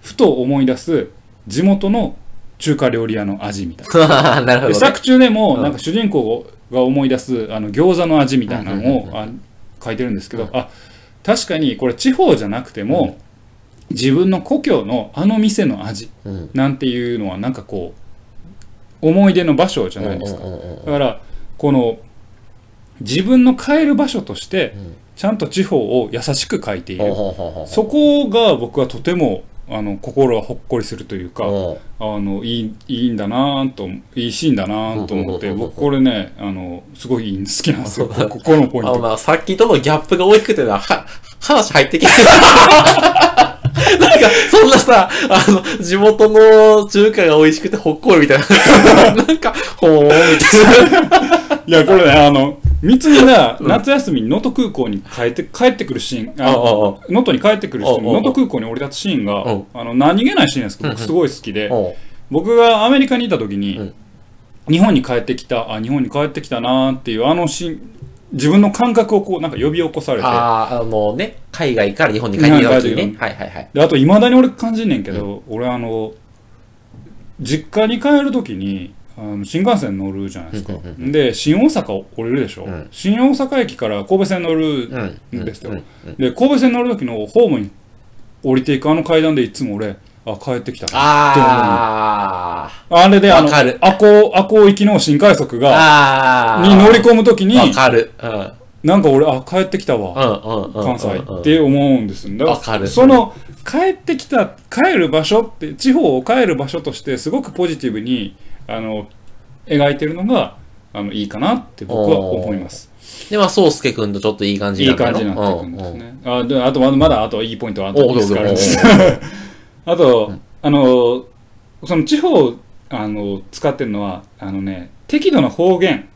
Speaker 1: ふと思い出す地元の中華料理屋の味みたいな。
Speaker 2: なるほど、ね。
Speaker 1: で作中でも
Speaker 2: うん。
Speaker 1: なんか主人公が思い出すあの餃子の味みたいなのをあ書いてるんですけど、あ確かにこれ地方じゃなくても、自分の故郷のあの店の味
Speaker 2: うん。
Speaker 1: なんていうのはなんかこう思い出の場所じゃないですか。だからこの自分の帰る場所として
Speaker 2: ん。
Speaker 1: ちゃんと地方を優しく書いている。そこが僕はとてもあの心がほっこりするというか、
Speaker 2: うん。
Speaker 1: あのいいいいんだなぁといいシーンだなぁと思って僕これねあのすごい好きなんですよ。こここのポイント。
Speaker 2: あのな、さっきとのギャップが大きくてな、は、話入ってきてなんか、そんなさ、あの、地元の中華が美味しくてほっこりみたいな。なんか、ほーみたいな。
Speaker 1: いや、これね、あの、三つみが夏休みに能登空港に帰って、帰ってくるシーン、能登に帰ってくるシーン、能登空港に降り立つシーンが
Speaker 2: うん、
Speaker 1: あの、何気ないシーンですけど、僕
Speaker 2: うん。
Speaker 1: すごい好きで、僕がアメリカにいた時に、
Speaker 2: うん。
Speaker 1: 日本に帰ってきた、あ、日本に帰ってきたなーっていう、あのシーン、自分の感覚をこう、なんか呼び起こされて、
Speaker 2: ああ、あのね、海外から日本に帰ってきた時にね。はいはいはい。
Speaker 1: であと、いまだに俺感じんねんけど、俺あの、実家に帰る時に、あの新幹線乗るじゃないですか
Speaker 2: うんうんう。
Speaker 1: で、新大阪降りるでしょ？
Speaker 2: うん
Speaker 1: 新大阪駅から神戸線乗る
Speaker 2: うん。
Speaker 1: んですよ。
Speaker 2: うんうん
Speaker 1: で、神戸線乗る時のホームに降りていくあの階段でいつも俺、あ、帰ってきたな。
Speaker 2: あ
Speaker 1: あれで、あの、
Speaker 2: わかる
Speaker 1: 赤穂、赤穂行きの新快速
Speaker 2: あ。
Speaker 1: が、
Speaker 2: ああ。
Speaker 1: に乗り込む時に、
Speaker 2: わかる。うん。
Speaker 1: なんか俺、あ、帰ってきたわ。関西って思うんですよだ
Speaker 2: わかる。
Speaker 1: その帰ってきた帰る場所って地方を帰る場所としてすごくポジティブにあの描いてるのがあのいいかなって僕は思います。
Speaker 2: で、まあ、そうすけくんとちょっといい感じ
Speaker 1: いい
Speaker 2: なんだよ
Speaker 1: 感じになっていくんです。ね。あであとまだあといいポイントはあと
Speaker 2: おう
Speaker 1: いくつかあるんです
Speaker 2: どうぞ
Speaker 1: あと、あのその地方あの使ってるのはあのね適度な方言。
Speaker 2: うん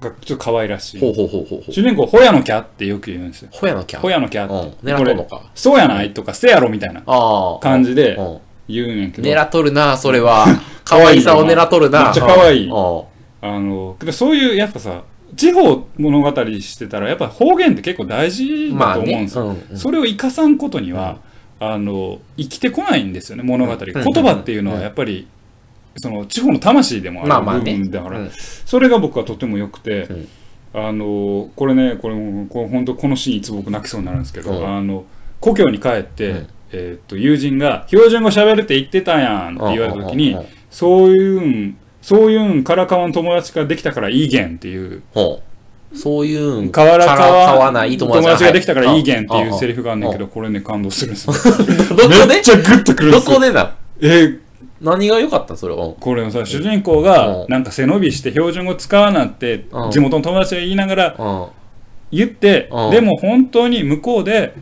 Speaker 1: がちょっと可愛らしい、
Speaker 2: ほうほうほうほう。
Speaker 1: 主人公ホヤのキャってよく言うんですよ
Speaker 2: ほやのキャ？
Speaker 1: ホヤのキャ
Speaker 2: うん
Speaker 1: って、。
Speaker 2: 狙っとんのか。
Speaker 1: そうやないとか、せやろみたいな
Speaker 2: ああ。
Speaker 1: 感じで
Speaker 2: うん。
Speaker 1: 言うねんけど、
Speaker 2: 狙っとるな、それは。可愛さを狙っとるな。
Speaker 1: めっちゃ可愛い
Speaker 2: うん。
Speaker 1: あの、けどそういう、やっぱさ、地方物語してたら、やっぱ方言って結構大事
Speaker 2: まあね
Speaker 1: だと思うんで。すよ。
Speaker 2: うんうん
Speaker 1: それを生かさんことには、あの、生きてこないんですよね、物語。言葉っていうのはやっぱり、その地方の魂でもある部
Speaker 2: まあまあね。
Speaker 1: 分だから、
Speaker 2: うん。
Speaker 1: それが僕はとても良くて、
Speaker 2: うん。
Speaker 1: あの、これね、これも、これ本当このシーンいつ僕泣きそうになるんですけど、
Speaker 2: うん。
Speaker 1: あの、故郷に帰って、
Speaker 2: うん。
Speaker 1: えーっと、友人が、標準語喋るって言ってたやんって言われた時に
Speaker 2: うん。うんうんうん、
Speaker 1: そういうん、そういうん、からかわん友達ができたからいいげんっていう、
Speaker 2: ほう。そういうん。
Speaker 1: からか
Speaker 2: 買わ
Speaker 1: わ
Speaker 2: ない友
Speaker 1: 友
Speaker 2: 達
Speaker 1: 達ができたからいいげんって
Speaker 2: はい
Speaker 1: いうセリフがあんねんけど、これね、感動するんですよ。
Speaker 2: どこで？
Speaker 1: めっちゃグッとくるん
Speaker 2: ど
Speaker 1: ですよ。
Speaker 2: こでな
Speaker 1: えー
Speaker 2: 何が良かった？それは。
Speaker 1: これのさ、主人公が
Speaker 2: う、ん
Speaker 1: なんか背伸びして標準語使わなって
Speaker 2: う、ん
Speaker 1: 地元の友達が言いながら
Speaker 2: うん。
Speaker 1: 言って
Speaker 2: うん、
Speaker 1: でも本当に向こうで、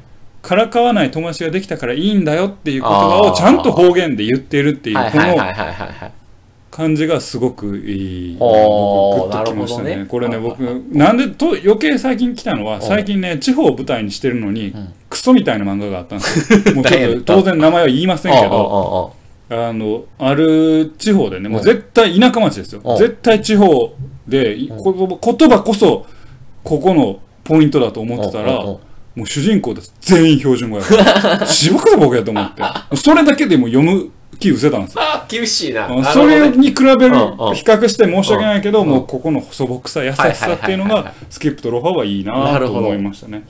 Speaker 1: からかわない友達ができたからいいんだよっていう言葉をちゃんと方言で言ってるっていう、この。感じがすごくいい。グッときましたね。これね、僕、なんでと余計最近来たのは、
Speaker 2: ん
Speaker 1: 最近ね、地方を舞台にしてるのに
Speaker 2: ん、
Speaker 1: クソみたいな漫画があったんですよ。もうちょっと当然名前は言いませんけど、あの、ある地方でね、もう絶対田舎町ですよ
Speaker 2: うん。
Speaker 1: 絶対地方で、い言葉こそ、ここのポイントだと思ってたら、もう主人公です。全員標準語やから。渋く僕やと思って。それだけでも読む気失せたんですよ。
Speaker 2: あ厳しいな。
Speaker 1: あそれに比べる、比較して申し訳ないけど、
Speaker 2: うん
Speaker 1: もうここの素朴さ、優しさっていうのがスキップとロハはいい
Speaker 2: な
Speaker 1: なと思いましたね。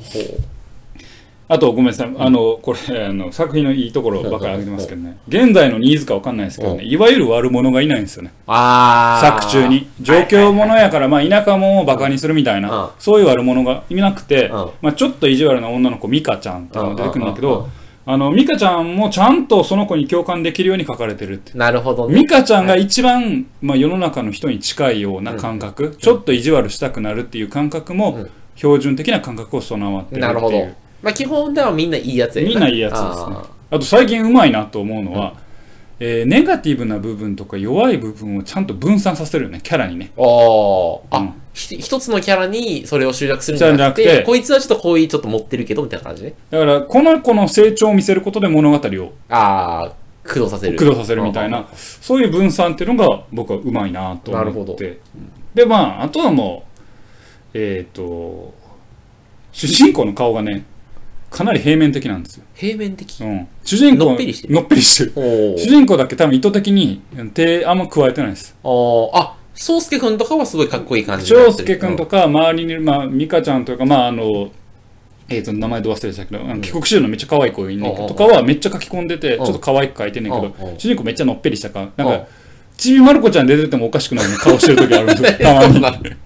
Speaker 1: あと、ごめんなさい。あの、これ、あの、作品のいいところばっかり挙げてますけどね。現在のニーズかわかんないですけどね、
Speaker 2: うん
Speaker 1: いわゆる悪者がいないんですよね。作中に。状況者やから、まあ、田舎者をバカにするみたい
Speaker 2: うん
Speaker 1: な、そういう悪者がいなくて
Speaker 2: うん、
Speaker 1: まあ、ちょっと意地悪な女の子、ミカちゃんっていうのが出てくるんだけ
Speaker 2: うんうんうん
Speaker 1: ど、あの、ミカちゃんもちゃんとその子に共感できるように書かれてるって。
Speaker 2: なるほどね。
Speaker 1: ミカちゃんが一番、まあ、世の中の人に近いような感覚、ちょっと意地悪したくなるっていう感覚も、
Speaker 2: うん
Speaker 1: 標準的な感覚を備わってるっていう。
Speaker 2: なるほど。まあ基本ではみんないいやつやな。
Speaker 1: みんないいやつですね。
Speaker 2: あ
Speaker 1: あと最近うまいなと思うのは、えーネガティブな部分とか弱い部分をちゃんと分散させるよね、キャラにね。
Speaker 2: あ、
Speaker 1: うん。
Speaker 2: ひ一つのキャラにそれを集約するんじゃなくて、こいつはちょっとこういうちょっと持ってるけど、みたいな感じね。
Speaker 1: だから、この子の成長を見せることで物語を
Speaker 2: ああ、駆動させる。
Speaker 1: 駆動させるみたいな、そういう分散っていうのが僕はうまいなと
Speaker 2: なるほど。
Speaker 1: 思って。で、まあ、あとはもう、えっ、と、主人公の顔がね、かなり平面的なんですよ。
Speaker 2: 平面的？
Speaker 1: うん、主人公
Speaker 2: のっぺりしてる？
Speaker 1: のっぺりしてる。主人公だけ多分意図的に手あんま加えてないです。
Speaker 2: あ、宗介くんとかはすごいかっこいい感じ
Speaker 1: 翔介君とか周りにいる、まあ、美香ちゃんとか、まあ、あの、えー、と名前ど忘れしたけど、あの帰国子女のめっちゃ可愛い子いんねんけど
Speaker 2: うん
Speaker 1: とかはめっちゃ書き込んでて、ち
Speaker 2: うん。
Speaker 1: ょっと可愛く書いてんねんけど
Speaker 2: うん。うん
Speaker 1: 主人公めっちゃのっぺりしたかなん
Speaker 2: うん。
Speaker 1: かちびまる子ちゃん出ててもおかしくない顔してる時あるんですよ。たまに。
Speaker 2: なる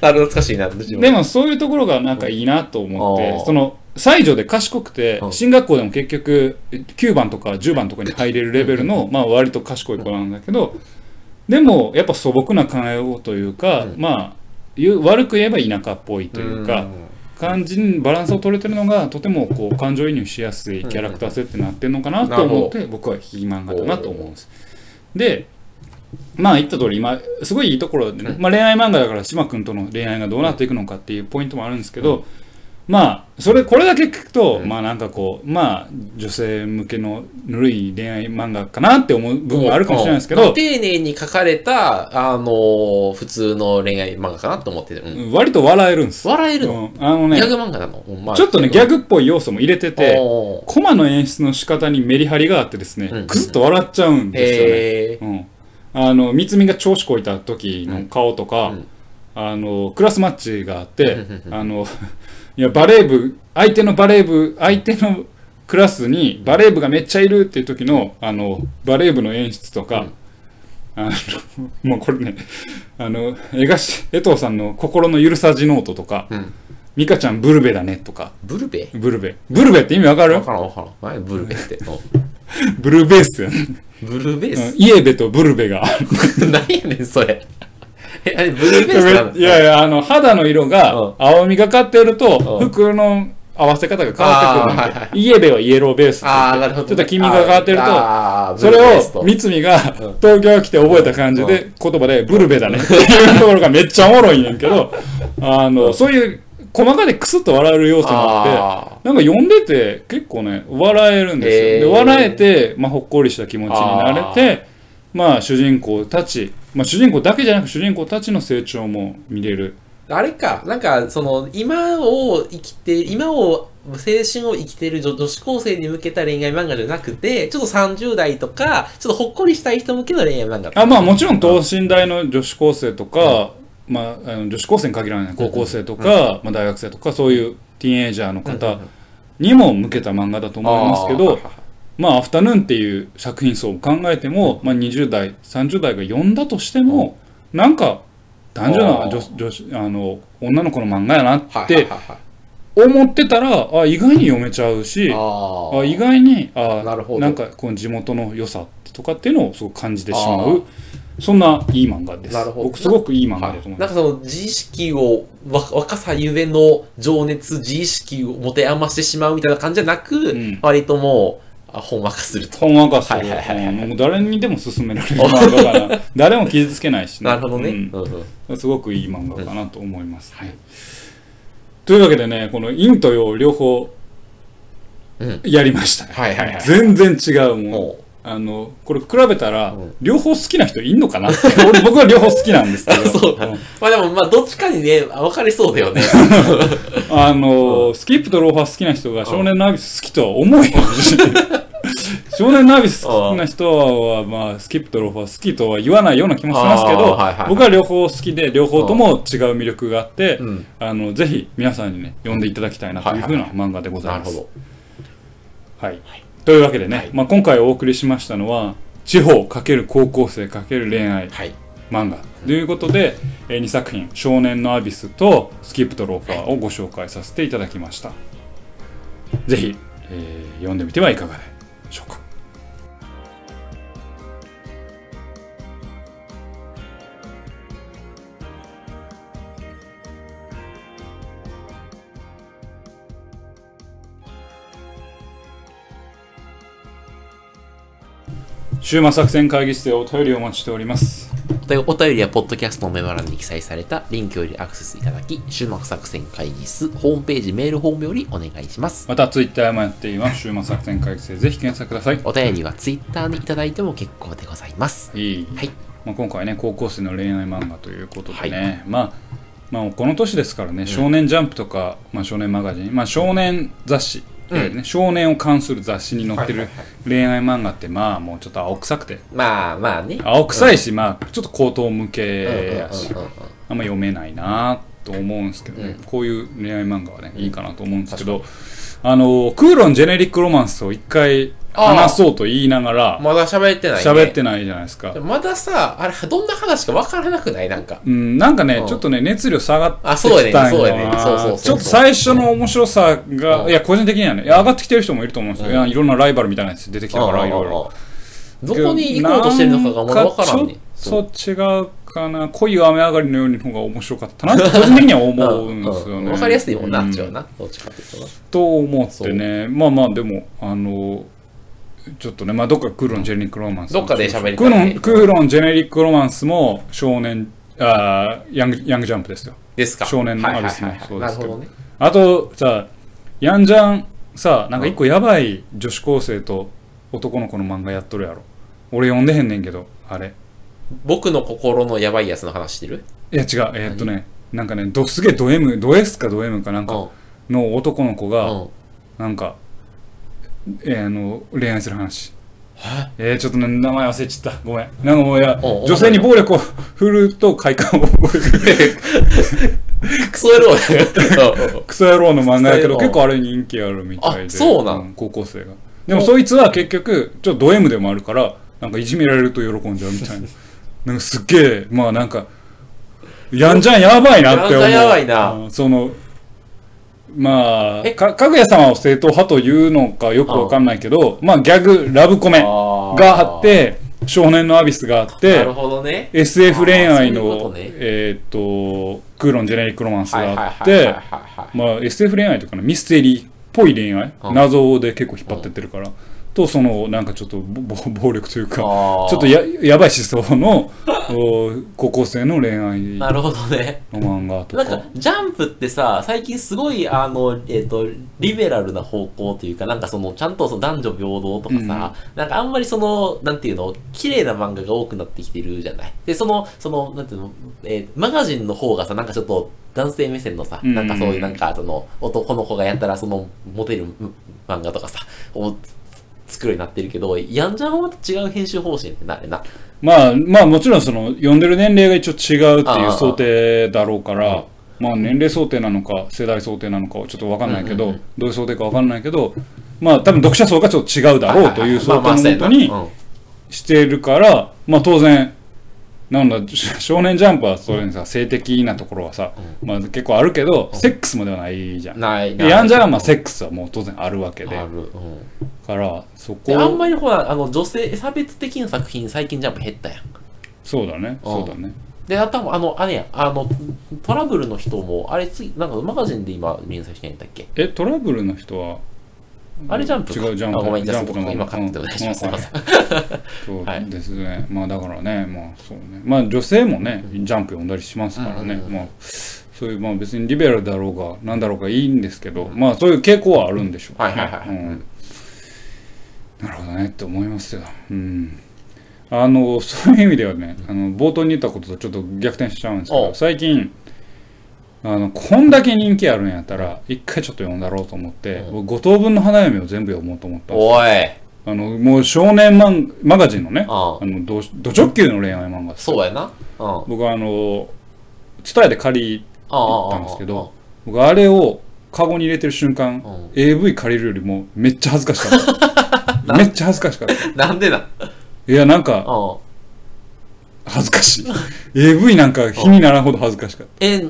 Speaker 2: 懐かしいな、
Speaker 1: でもそういうところがなんかいいなと思っ
Speaker 2: うん
Speaker 1: てその才女で賢くて
Speaker 2: うん。
Speaker 1: 進学校でも結局9番とか10番とかに入れるレベルのまあ割と賢い子なんだけどでもやっぱ素朴な考えをというか
Speaker 2: うん。
Speaker 1: まあ悪く言えば田舎っぽいというか感じにバランスを取れてるのがとてもこう感情移入しやすいキャラクター設定になってるのかなと思って僕は非漫画だなと思うんです。でまあ言った通り今すごいいいところでね、まあ、恋愛漫画だから島君との恋愛がどうなっていくのかっていうポイントもあるんですけど、まあそれこれだけ聞くと、まあなんかこうまあ女性向けのぬるい恋愛漫画かなって思う部分はあるかもしれないですけど、
Speaker 2: まあ丁寧に書かれた、あのー普通の恋愛漫画かなと思ってて。うん。
Speaker 1: 割と笑えるんです。
Speaker 2: 笑えるの、
Speaker 1: うん。あのね
Speaker 2: ギャグ漫画なの、ま。あ
Speaker 1: ちょっとねギャグっぽい要素も入れてて
Speaker 2: おー。
Speaker 1: コマの演出の仕方にメリハリがあってですね、
Speaker 2: うん。
Speaker 1: くすっと笑っちゃうんですよね。
Speaker 2: へ
Speaker 1: うん、あのみつみが調子こいた時の顔とか、
Speaker 2: うん。
Speaker 1: あのクラスマッチがあって、
Speaker 2: うん。うん
Speaker 1: あのいやバレー部相手のバレー部相手のクラスにバレー部がめっちゃいるっていう時のあのバレー部の演出とか、あのもうこれねあの江頭江藤さんの心の許さじノートとか、
Speaker 2: うん。
Speaker 1: 美香ちゃんブルベだねとか。
Speaker 2: ブルベ？
Speaker 1: ブルベ。ブルベって意味わかる？
Speaker 2: わからんわからん。何ブルベって？う
Speaker 1: ブルベース
Speaker 2: ブルベー
Speaker 1: うん。
Speaker 2: ス、
Speaker 1: イエベとブルベが。
Speaker 2: 何やねん、それ。え、あれ、ブルベースなの？
Speaker 1: いやいや、あの、肌の色
Speaker 2: うん。
Speaker 1: が青みがかってると、
Speaker 2: うん。
Speaker 1: 服の合わせ方が変わってくるんで、イエベはイエローベース
Speaker 2: ああ、なるほど。
Speaker 1: ちょっと黄身が変わってると、それを三つみが
Speaker 2: うん。
Speaker 1: 東京来て覚えた感じで言葉でブルベだね。っていうところがめっちゃおもろいねんけど、あの、そういう細かでクスッと笑える要素もあって、
Speaker 2: あ
Speaker 1: なんか読んでて結構ね、笑えるんですよ。で、笑えて、まあ、ほっこりした気持ちになれて、まあ、主人公たち、まあ、主人公だけじゃなく主人公たちの成長も見れる。
Speaker 2: ーあれか、なんか、その、今を生きて、今を、青春を生きてる女女子高生に向けた恋愛漫画じゃなくて、ちょっと30代とか、ちょっとほっこりしたい人向けの恋愛漫画
Speaker 1: あまあ、もちろん等身大の女子高生とか、まあ、あの女子高生に限らない高校生とか、まあ、大学生とかそういうティーンエイジャーの方にも向けた漫画だと思いますけど、まあ、アフタヌーンっていう作品層を考えても、まあ、20代30代が読んだとしても、なんか男女な
Speaker 2: あー。
Speaker 1: 女女子あの女の子の漫画やなって思ってたらあ意外に読めちゃうし
Speaker 2: あ
Speaker 1: 意外にあ
Speaker 2: な
Speaker 1: なんかこの地元の良さとかっていうのをすごく感じてしまうそんないい漫画です。
Speaker 2: なるほど。
Speaker 1: 僕すごくいい漫画だと思います、
Speaker 2: なんかその自意識をわ若さゆえの情熱自意識を持て余してしまうみたいな感じじゃなく、
Speaker 1: ん。
Speaker 2: 割ともうあほんわかすると。
Speaker 1: ほんわかする、
Speaker 2: はいはいはいはい。
Speaker 1: うんもう誰にでも勧められる漫画かな 誰も傷つけないしね、
Speaker 2: なるほどね、
Speaker 1: うん。
Speaker 2: うんうん。
Speaker 1: すごくいい漫画かなと思います、はい。というわけでねこの陰と陽両方
Speaker 2: うん。
Speaker 1: やりましたね、
Speaker 2: はいはいはい
Speaker 1: 全然違うもん
Speaker 2: も
Speaker 1: あのこれ比べたら、
Speaker 2: うん。
Speaker 1: 両方好きな人いんのかなって。俺 僕は両方好きなんですけど。
Speaker 2: そうだ。
Speaker 1: ん。
Speaker 2: まあでもまあどっちかにね分かりそうだよね。
Speaker 1: あの、スキップとローファー好きな人が少年のアビス好きとは思えへんし少年のアビス好きな人は、まあ、スキップとローファー好きとは言わないような気もしますけど、
Speaker 2: あーはいはい。はい
Speaker 1: 僕は両方好きで両方とも違う魅力があって、
Speaker 2: うん。
Speaker 1: あのぜひ皆さんにね読んでいただきたいなというふうな漫画でございます。
Speaker 2: なるほど。
Speaker 1: はい、というわけでね、まあ、今回お送りしましたのは地方×高校生×恋愛
Speaker 2: はい。
Speaker 1: 漫画。ということで、え2作品「少年のアビス」と「スキップとローファー」をご紹介させていただきました。ぜひ、えー読んでみてはいかがでしょうか週末作戦会議室でお便りをお待ちしております。
Speaker 2: お便りはポッドキャストのメモ欄に記載されたリンクよりアクセスいただき終幕作戦会議室ホームページメールフォームよりお願いします。
Speaker 1: またツイッターもやっています。週末作戦会議室でぜひ検索ください。
Speaker 2: お便りはツイッターにいただいても結構でございます。
Speaker 1: いい。
Speaker 2: はい。
Speaker 1: まあ、今回ね高校生の恋愛漫画ということでね、まあまあこの年ですからね、少年ジャンプとか、まあ、少年マガジン、まあ、少年雑誌、
Speaker 2: うん
Speaker 1: えーね、少年を関する雑誌に載ってる恋愛漫画ってまあもうちょっと青臭くて。
Speaker 2: まあまあね。
Speaker 1: 青臭いし、まあちょっと高等向けやし、あんま読めないなと思うんですけどね、
Speaker 2: うん。
Speaker 1: こういう恋愛漫画はねいいかなと思うんですけど、あのクーロンジェネリックロマンスを一回話そうと言いながら
Speaker 2: まだ喋ってない、ね、
Speaker 1: 喋ってないじゃないですか、
Speaker 2: まださあれどんな話か分からなくない？なんか。
Speaker 1: うん、なんかね、
Speaker 2: うん。
Speaker 1: ちょっとね、熱量下がって
Speaker 2: あそうやね。
Speaker 1: きたんよ
Speaker 2: そうやね
Speaker 1: な
Speaker 2: そうそうそう。
Speaker 1: ちょっと最初の面白さが、
Speaker 2: うん。
Speaker 1: いや、個人的にはね、いや上がってきてる人もいると思うんですよ。
Speaker 2: うん。
Speaker 1: いやいろんなライバルみたいなやつ出てきたから、いろいろ。
Speaker 2: どこに行こうとしてるのかがまだ分からんね
Speaker 1: ちょっそっちがかな。恋は雨上がりのようにの方が面白かったなって 個人的には思うんですよね。
Speaker 2: わかりやすいもんな、あっちは
Speaker 1: うん
Speaker 2: な。どっちかっていうとな。
Speaker 1: と思ってね。まあまあでもあのちょっとねまあどっかクーロンジェネリックロマンスも
Speaker 2: どっかで喋り
Speaker 1: クーロ
Speaker 2: たいね
Speaker 1: ンクーロンジェネリックロマンスも少年あーヤングヤングジャンプですよ。
Speaker 2: ですか。
Speaker 1: 少年のアリスも
Speaker 2: はいはい
Speaker 1: そうです。けど
Speaker 2: なるほどね。
Speaker 1: あとさヤンジャンさなんか一個やばい女子高生と男の子の漫画やっとるやろ。俺読んでへんねんけどあれ。
Speaker 2: 僕の心のやばいやつの話してる？
Speaker 1: いや違う。えーっとねなんかねどすげえド M ド S かド M かなん。かの男の子が、
Speaker 2: うん。
Speaker 1: なんか、えーあの恋愛する話。え？ー、ちょっとね名前忘れちゃった。ごめん。なんかもういや女性に暴力を 振るうと快感を覚える。
Speaker 2: クソ野郎。
Speaker 1: クソ野郎の漫画やけど結構あれ人気あるみたいで。
Speaker 2: あそうなん？
Speaker 1: 高校生が。でもそいつは結局ちょっとド M でもあるからなんかいじめられると喜んじゃうみたいな。なんかすっげえまあなんかやんじゃんやばいなって思う。
Speaker 2: やばいな。
Speaker 1: うんそのまあ
Speaker 2: え？
Speaker 1: かかぐや様を正統派というのかよくわかんないけどまあギャグラブコメがあって少年のアビスがあっ
Speaker 2: な
Speaker 1: て
Speaker 2: るほどね。
Speaker 1: SF 恋愛
Speaker 2: あーそういうね。
Speaker 1: えーっとクーロンジェネリックロマンスがあって
Speaker 2: はい。
Speaker 1: まあ SF 恋愛とかのミステリーっぽい恋愛？
Speaker 2: うん。
Speaker 1: 謎で結構引っ張ってってるからとそのなんかちょっと 暴力というかちょっとややばい思想の お高校生の恋愛の
Speaker 2: なるほどね。
Speaker 1: 漫画と
Speaker 2: なんか
Speaker 1: か、
Speaker 2: ジャンプってさ、最近すごい、あの、えっ、と、リベラルな方向というか、なんかその、ちゃんとその男女平等とかさ、なんかあんまりその、なんていうの、綺麗な漫画が多くなってきてるじゃない。で、その、その、なんていうの、えーマガジンの方がさ、なんかちょっと、男性目線のさ、
Speaker 1: うん
Speaker 2: なんかそういうなんか、その、男の子がやったら、その、モテるうん漫画とかさ、を作るようになってるけど、ヤンジャンはまた違う編集方針ってなあれな。
Speaker 1: まあまあもちろんその読んでる年齢が一応違うっていう想定だろうか
Speaker 2: うん。
Speaker 1: らまあ年齢想定なのか世代想定なのかはちょっと分かんないけど、
Speaker 2: うんうんうん。
Speaker 1: どういう想定か分かんないけどまあ多分読者層がちょっと違うだろうという想定のもとにしているからまあ当然なんだ 少年ジャンプはそれにさ性的なところはさ、まあ結構あるけど、セックスまではないじゃん。
Speaker 2: ない、
Speaker 1: で
Speaker 2: ない。
Speaker 1: ヤンジャンはまあセックスはもう当然あるわけで。
Speaker 2: ある。うん。
Speaker 1: からそこ
Speaker 2: であんまりほら、あの女性、差別的な作品、最近ジャンプ減ったやん。
Speaker 1: そうだね
Speaker 2: うん。
Speaker 1: そうだね。
Speaker 2: で、あとはあの、あれやん、あの、トラブルの人も、あれ、次、なんかマガジンで今、連載してんだっけ？
Speaker 1: えトラブルの人は
Speaker 2: あれジャンプか？
Speaker 1: 違うジャンプ。
Speaker 2: あごめんじゃあ
Speaker 1: ジャンプの
Speaker 2: 今勝手でお願いします。
Speaker 1: そう。
Speaker 2: はい。
Speaker 1: ですね、まあだからねまあそうね。まあ女性もねジャンプ読んだりしますからね、まあそういうまあ別にリベラルだろうがなんだろうがいいんですけど、まあそういう傾向はあるんでしょう
Speaker 2: はいはいはい。
Speaker 1: う
Speaker 2: うん。ん
Speaker 1: なるほどねって思いますよ。うん。あのそういう意味ではねあの冒頭に言ったこととちょっと逆転しちゃうんですけ
Speaker 2: お。
Speaker 1: ど最近あのこんだけ人気あるんやったら一回ちょっと読んだろうと思って、
Speaker 2: うん。
Speaker 1: 僕五等分の花嫁を全部読もうと思ったんですよ。
Speaker 2: おい。
Speaker 1: あのもう少年マンマガジンのね
Speaker 2: あ
Speaker 1: あのどド直球の恋愛漫画
Speaker 2: そうやな。
Speaker 1: 僕はあの伝えで借りたんですけど僕あれをカゴに入れてる瞬間、
Speaker 2: うん。
Speaker 1: AV 借りるよりもめっちゃ恥ずかしかった。めっちゃ恥ずかしかった。
Speaker 2: なんでなん？
Speaker 1: いやなんか
Speaker 2: うん。
Speaker 1: 恥ずかしい。AV なんか日にならんほど恥ずかしかった。
Speaker 2: え、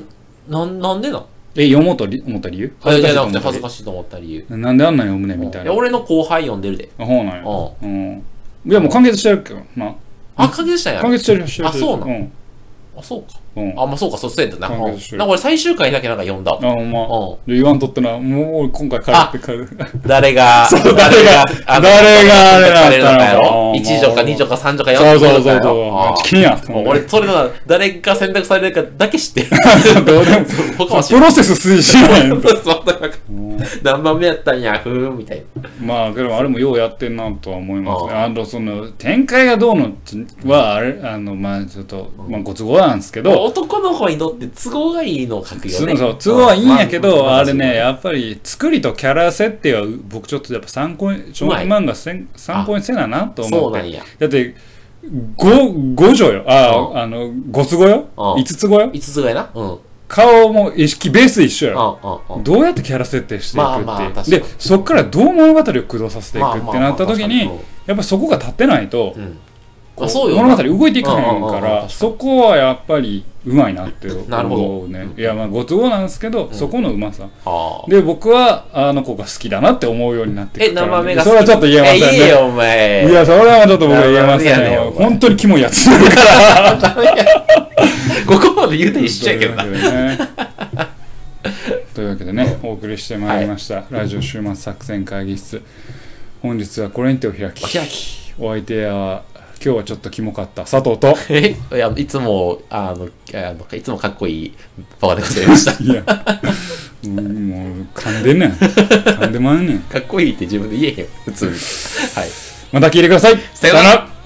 Speaker 2: なん、なんでなん？
Speaker 1: え読もうとり思った理由？
Speaker 2: あいやじゃなくて
Speaker 1: と思った理
Speaker 2: 恥ずかしいと思った理由。
Speaker 1: 由なんであんなん読むねんみたいな。
Speaker 2: 俺の後輩読んでるで。
Speaker 1: あほうなんや。
Speaker 2: う
Speaker 1: うん。いやもう完結してるけどな。
Speaker 2: あ、完結したんや。
Speaker 1: 完結してるしてる。
Speaker 2: あそうなん？
Speaker 1: うん。
Speaker 2: あ、そうか。
Speaker 1: うん
Speaker 2: あ、まあそうか、そうそうやったな。うん
Speaker 1: 完結してる
Speaker 2: なんか俺最終回だけなんか読んだわ。
Speaker 1: あほんま
Speaker 2: うん。
Speaker 1: で言わんとってな、もう今回帰って帰る。
Speaker 2: 誰が、
Speaker 1: 誰が
Speaker 2: あの
Speaker 1: 誰があれだったのか
Speaker 2: 誰のかやろ
Speaker 1: うん
Speaker 2: ?1 条か2条か3条か4
Speaker 1: そうそうそうそう。
Speaker 2: やろ
Speaker 1: めっちゃ気になった。
Speaker 2: もう俺、それな、誰が選択されるかだけ知ってる。
Speaker 1: どうでも、
Speaker 2: 他は知ら
Speaker 1: プロセス推進やん
Speaker 2: 何番目やったんや、ふーん、みたいな。
Speaker 1: まあ、けどあれもようやってんなとは思いますね。
Speaker 2: あ
Speaker 1: あと、その、展開がどうのは、あれ、あの、まあ、ちょっと、まあ、ご都合なんですけど、
Speaker 2: 男の子にとって都合がいいのを書くよね。
Speaker 1: そうそう、都合はいいんやけど、
Speaker 2: ま
Speaker 1: あれね、やっぱり作りとキャラ設定は僕ちょっとやっぱ参考に、少年漫画せん参考にせななと思って。
Speaker 2: そうなんや。
Speaker 1: だって、五五女よ。あ
Speaker 2: う
Speaker 1: あ、あの、五つ子よ
Speaker 2: うん
Speaker 1: 五つ子よ
Speaker 2: 5つぐらいな。うん。うん
Speaker 1: 顔も意識ベース一緒よ。どうやってキャラ設定していくって
Speaker 2: まあ
Speaker 1: でそっからどう物語を駆動させていくってなった時に、やっぱそこが立ってないと
Speaker 2: うん。
Speaker 1: こ
Speaker 2: あそう
Speaker 1: 物語動いていかへん
Speaker 2: うんうんうん
Speaker 1: か
Speaker 2: らに。
Speaker 1: そこはやっぱりうまいなって
Speaker 2: なるほ
Speaker 1: 思うねいやまあご都合なんですけど、そこのうまさ。で僕はあの子が好きだなって思うようになって
Speaker 2: え、
Speaker 1: くから。
Speaker 2: 生目が
Speaker 1: それはちょっと言えませんね。
Speaker 2: えいいよ、お前。
Speaker 1: いやそれはちょっと僕は言えません
Speaker 2: ね
Speaker 1: 本当にキモいやつだから
Speaker 2: ここまで言うと一緒やけどな。
Speaker 1: というわけでねというわけでねお送りしてまいりました、ラジオ週末作戦会議室。本日はこれにてお開き。
Speaker 2: お開き。
Speaker 1: お相手は今日はちょっとキモかった。佐藤と。
Speaker 2: え？いや、いつも、あの、あのいつもかっこいいバカでございました。
Speaker 1: いや。うんもう噛んでんねん。噛んでまんねん。
Speaker 2: かっこいいって自分で言えへん、普通に。はい。
Speaker 1: また聞いてください。
Speaker 2: さよなら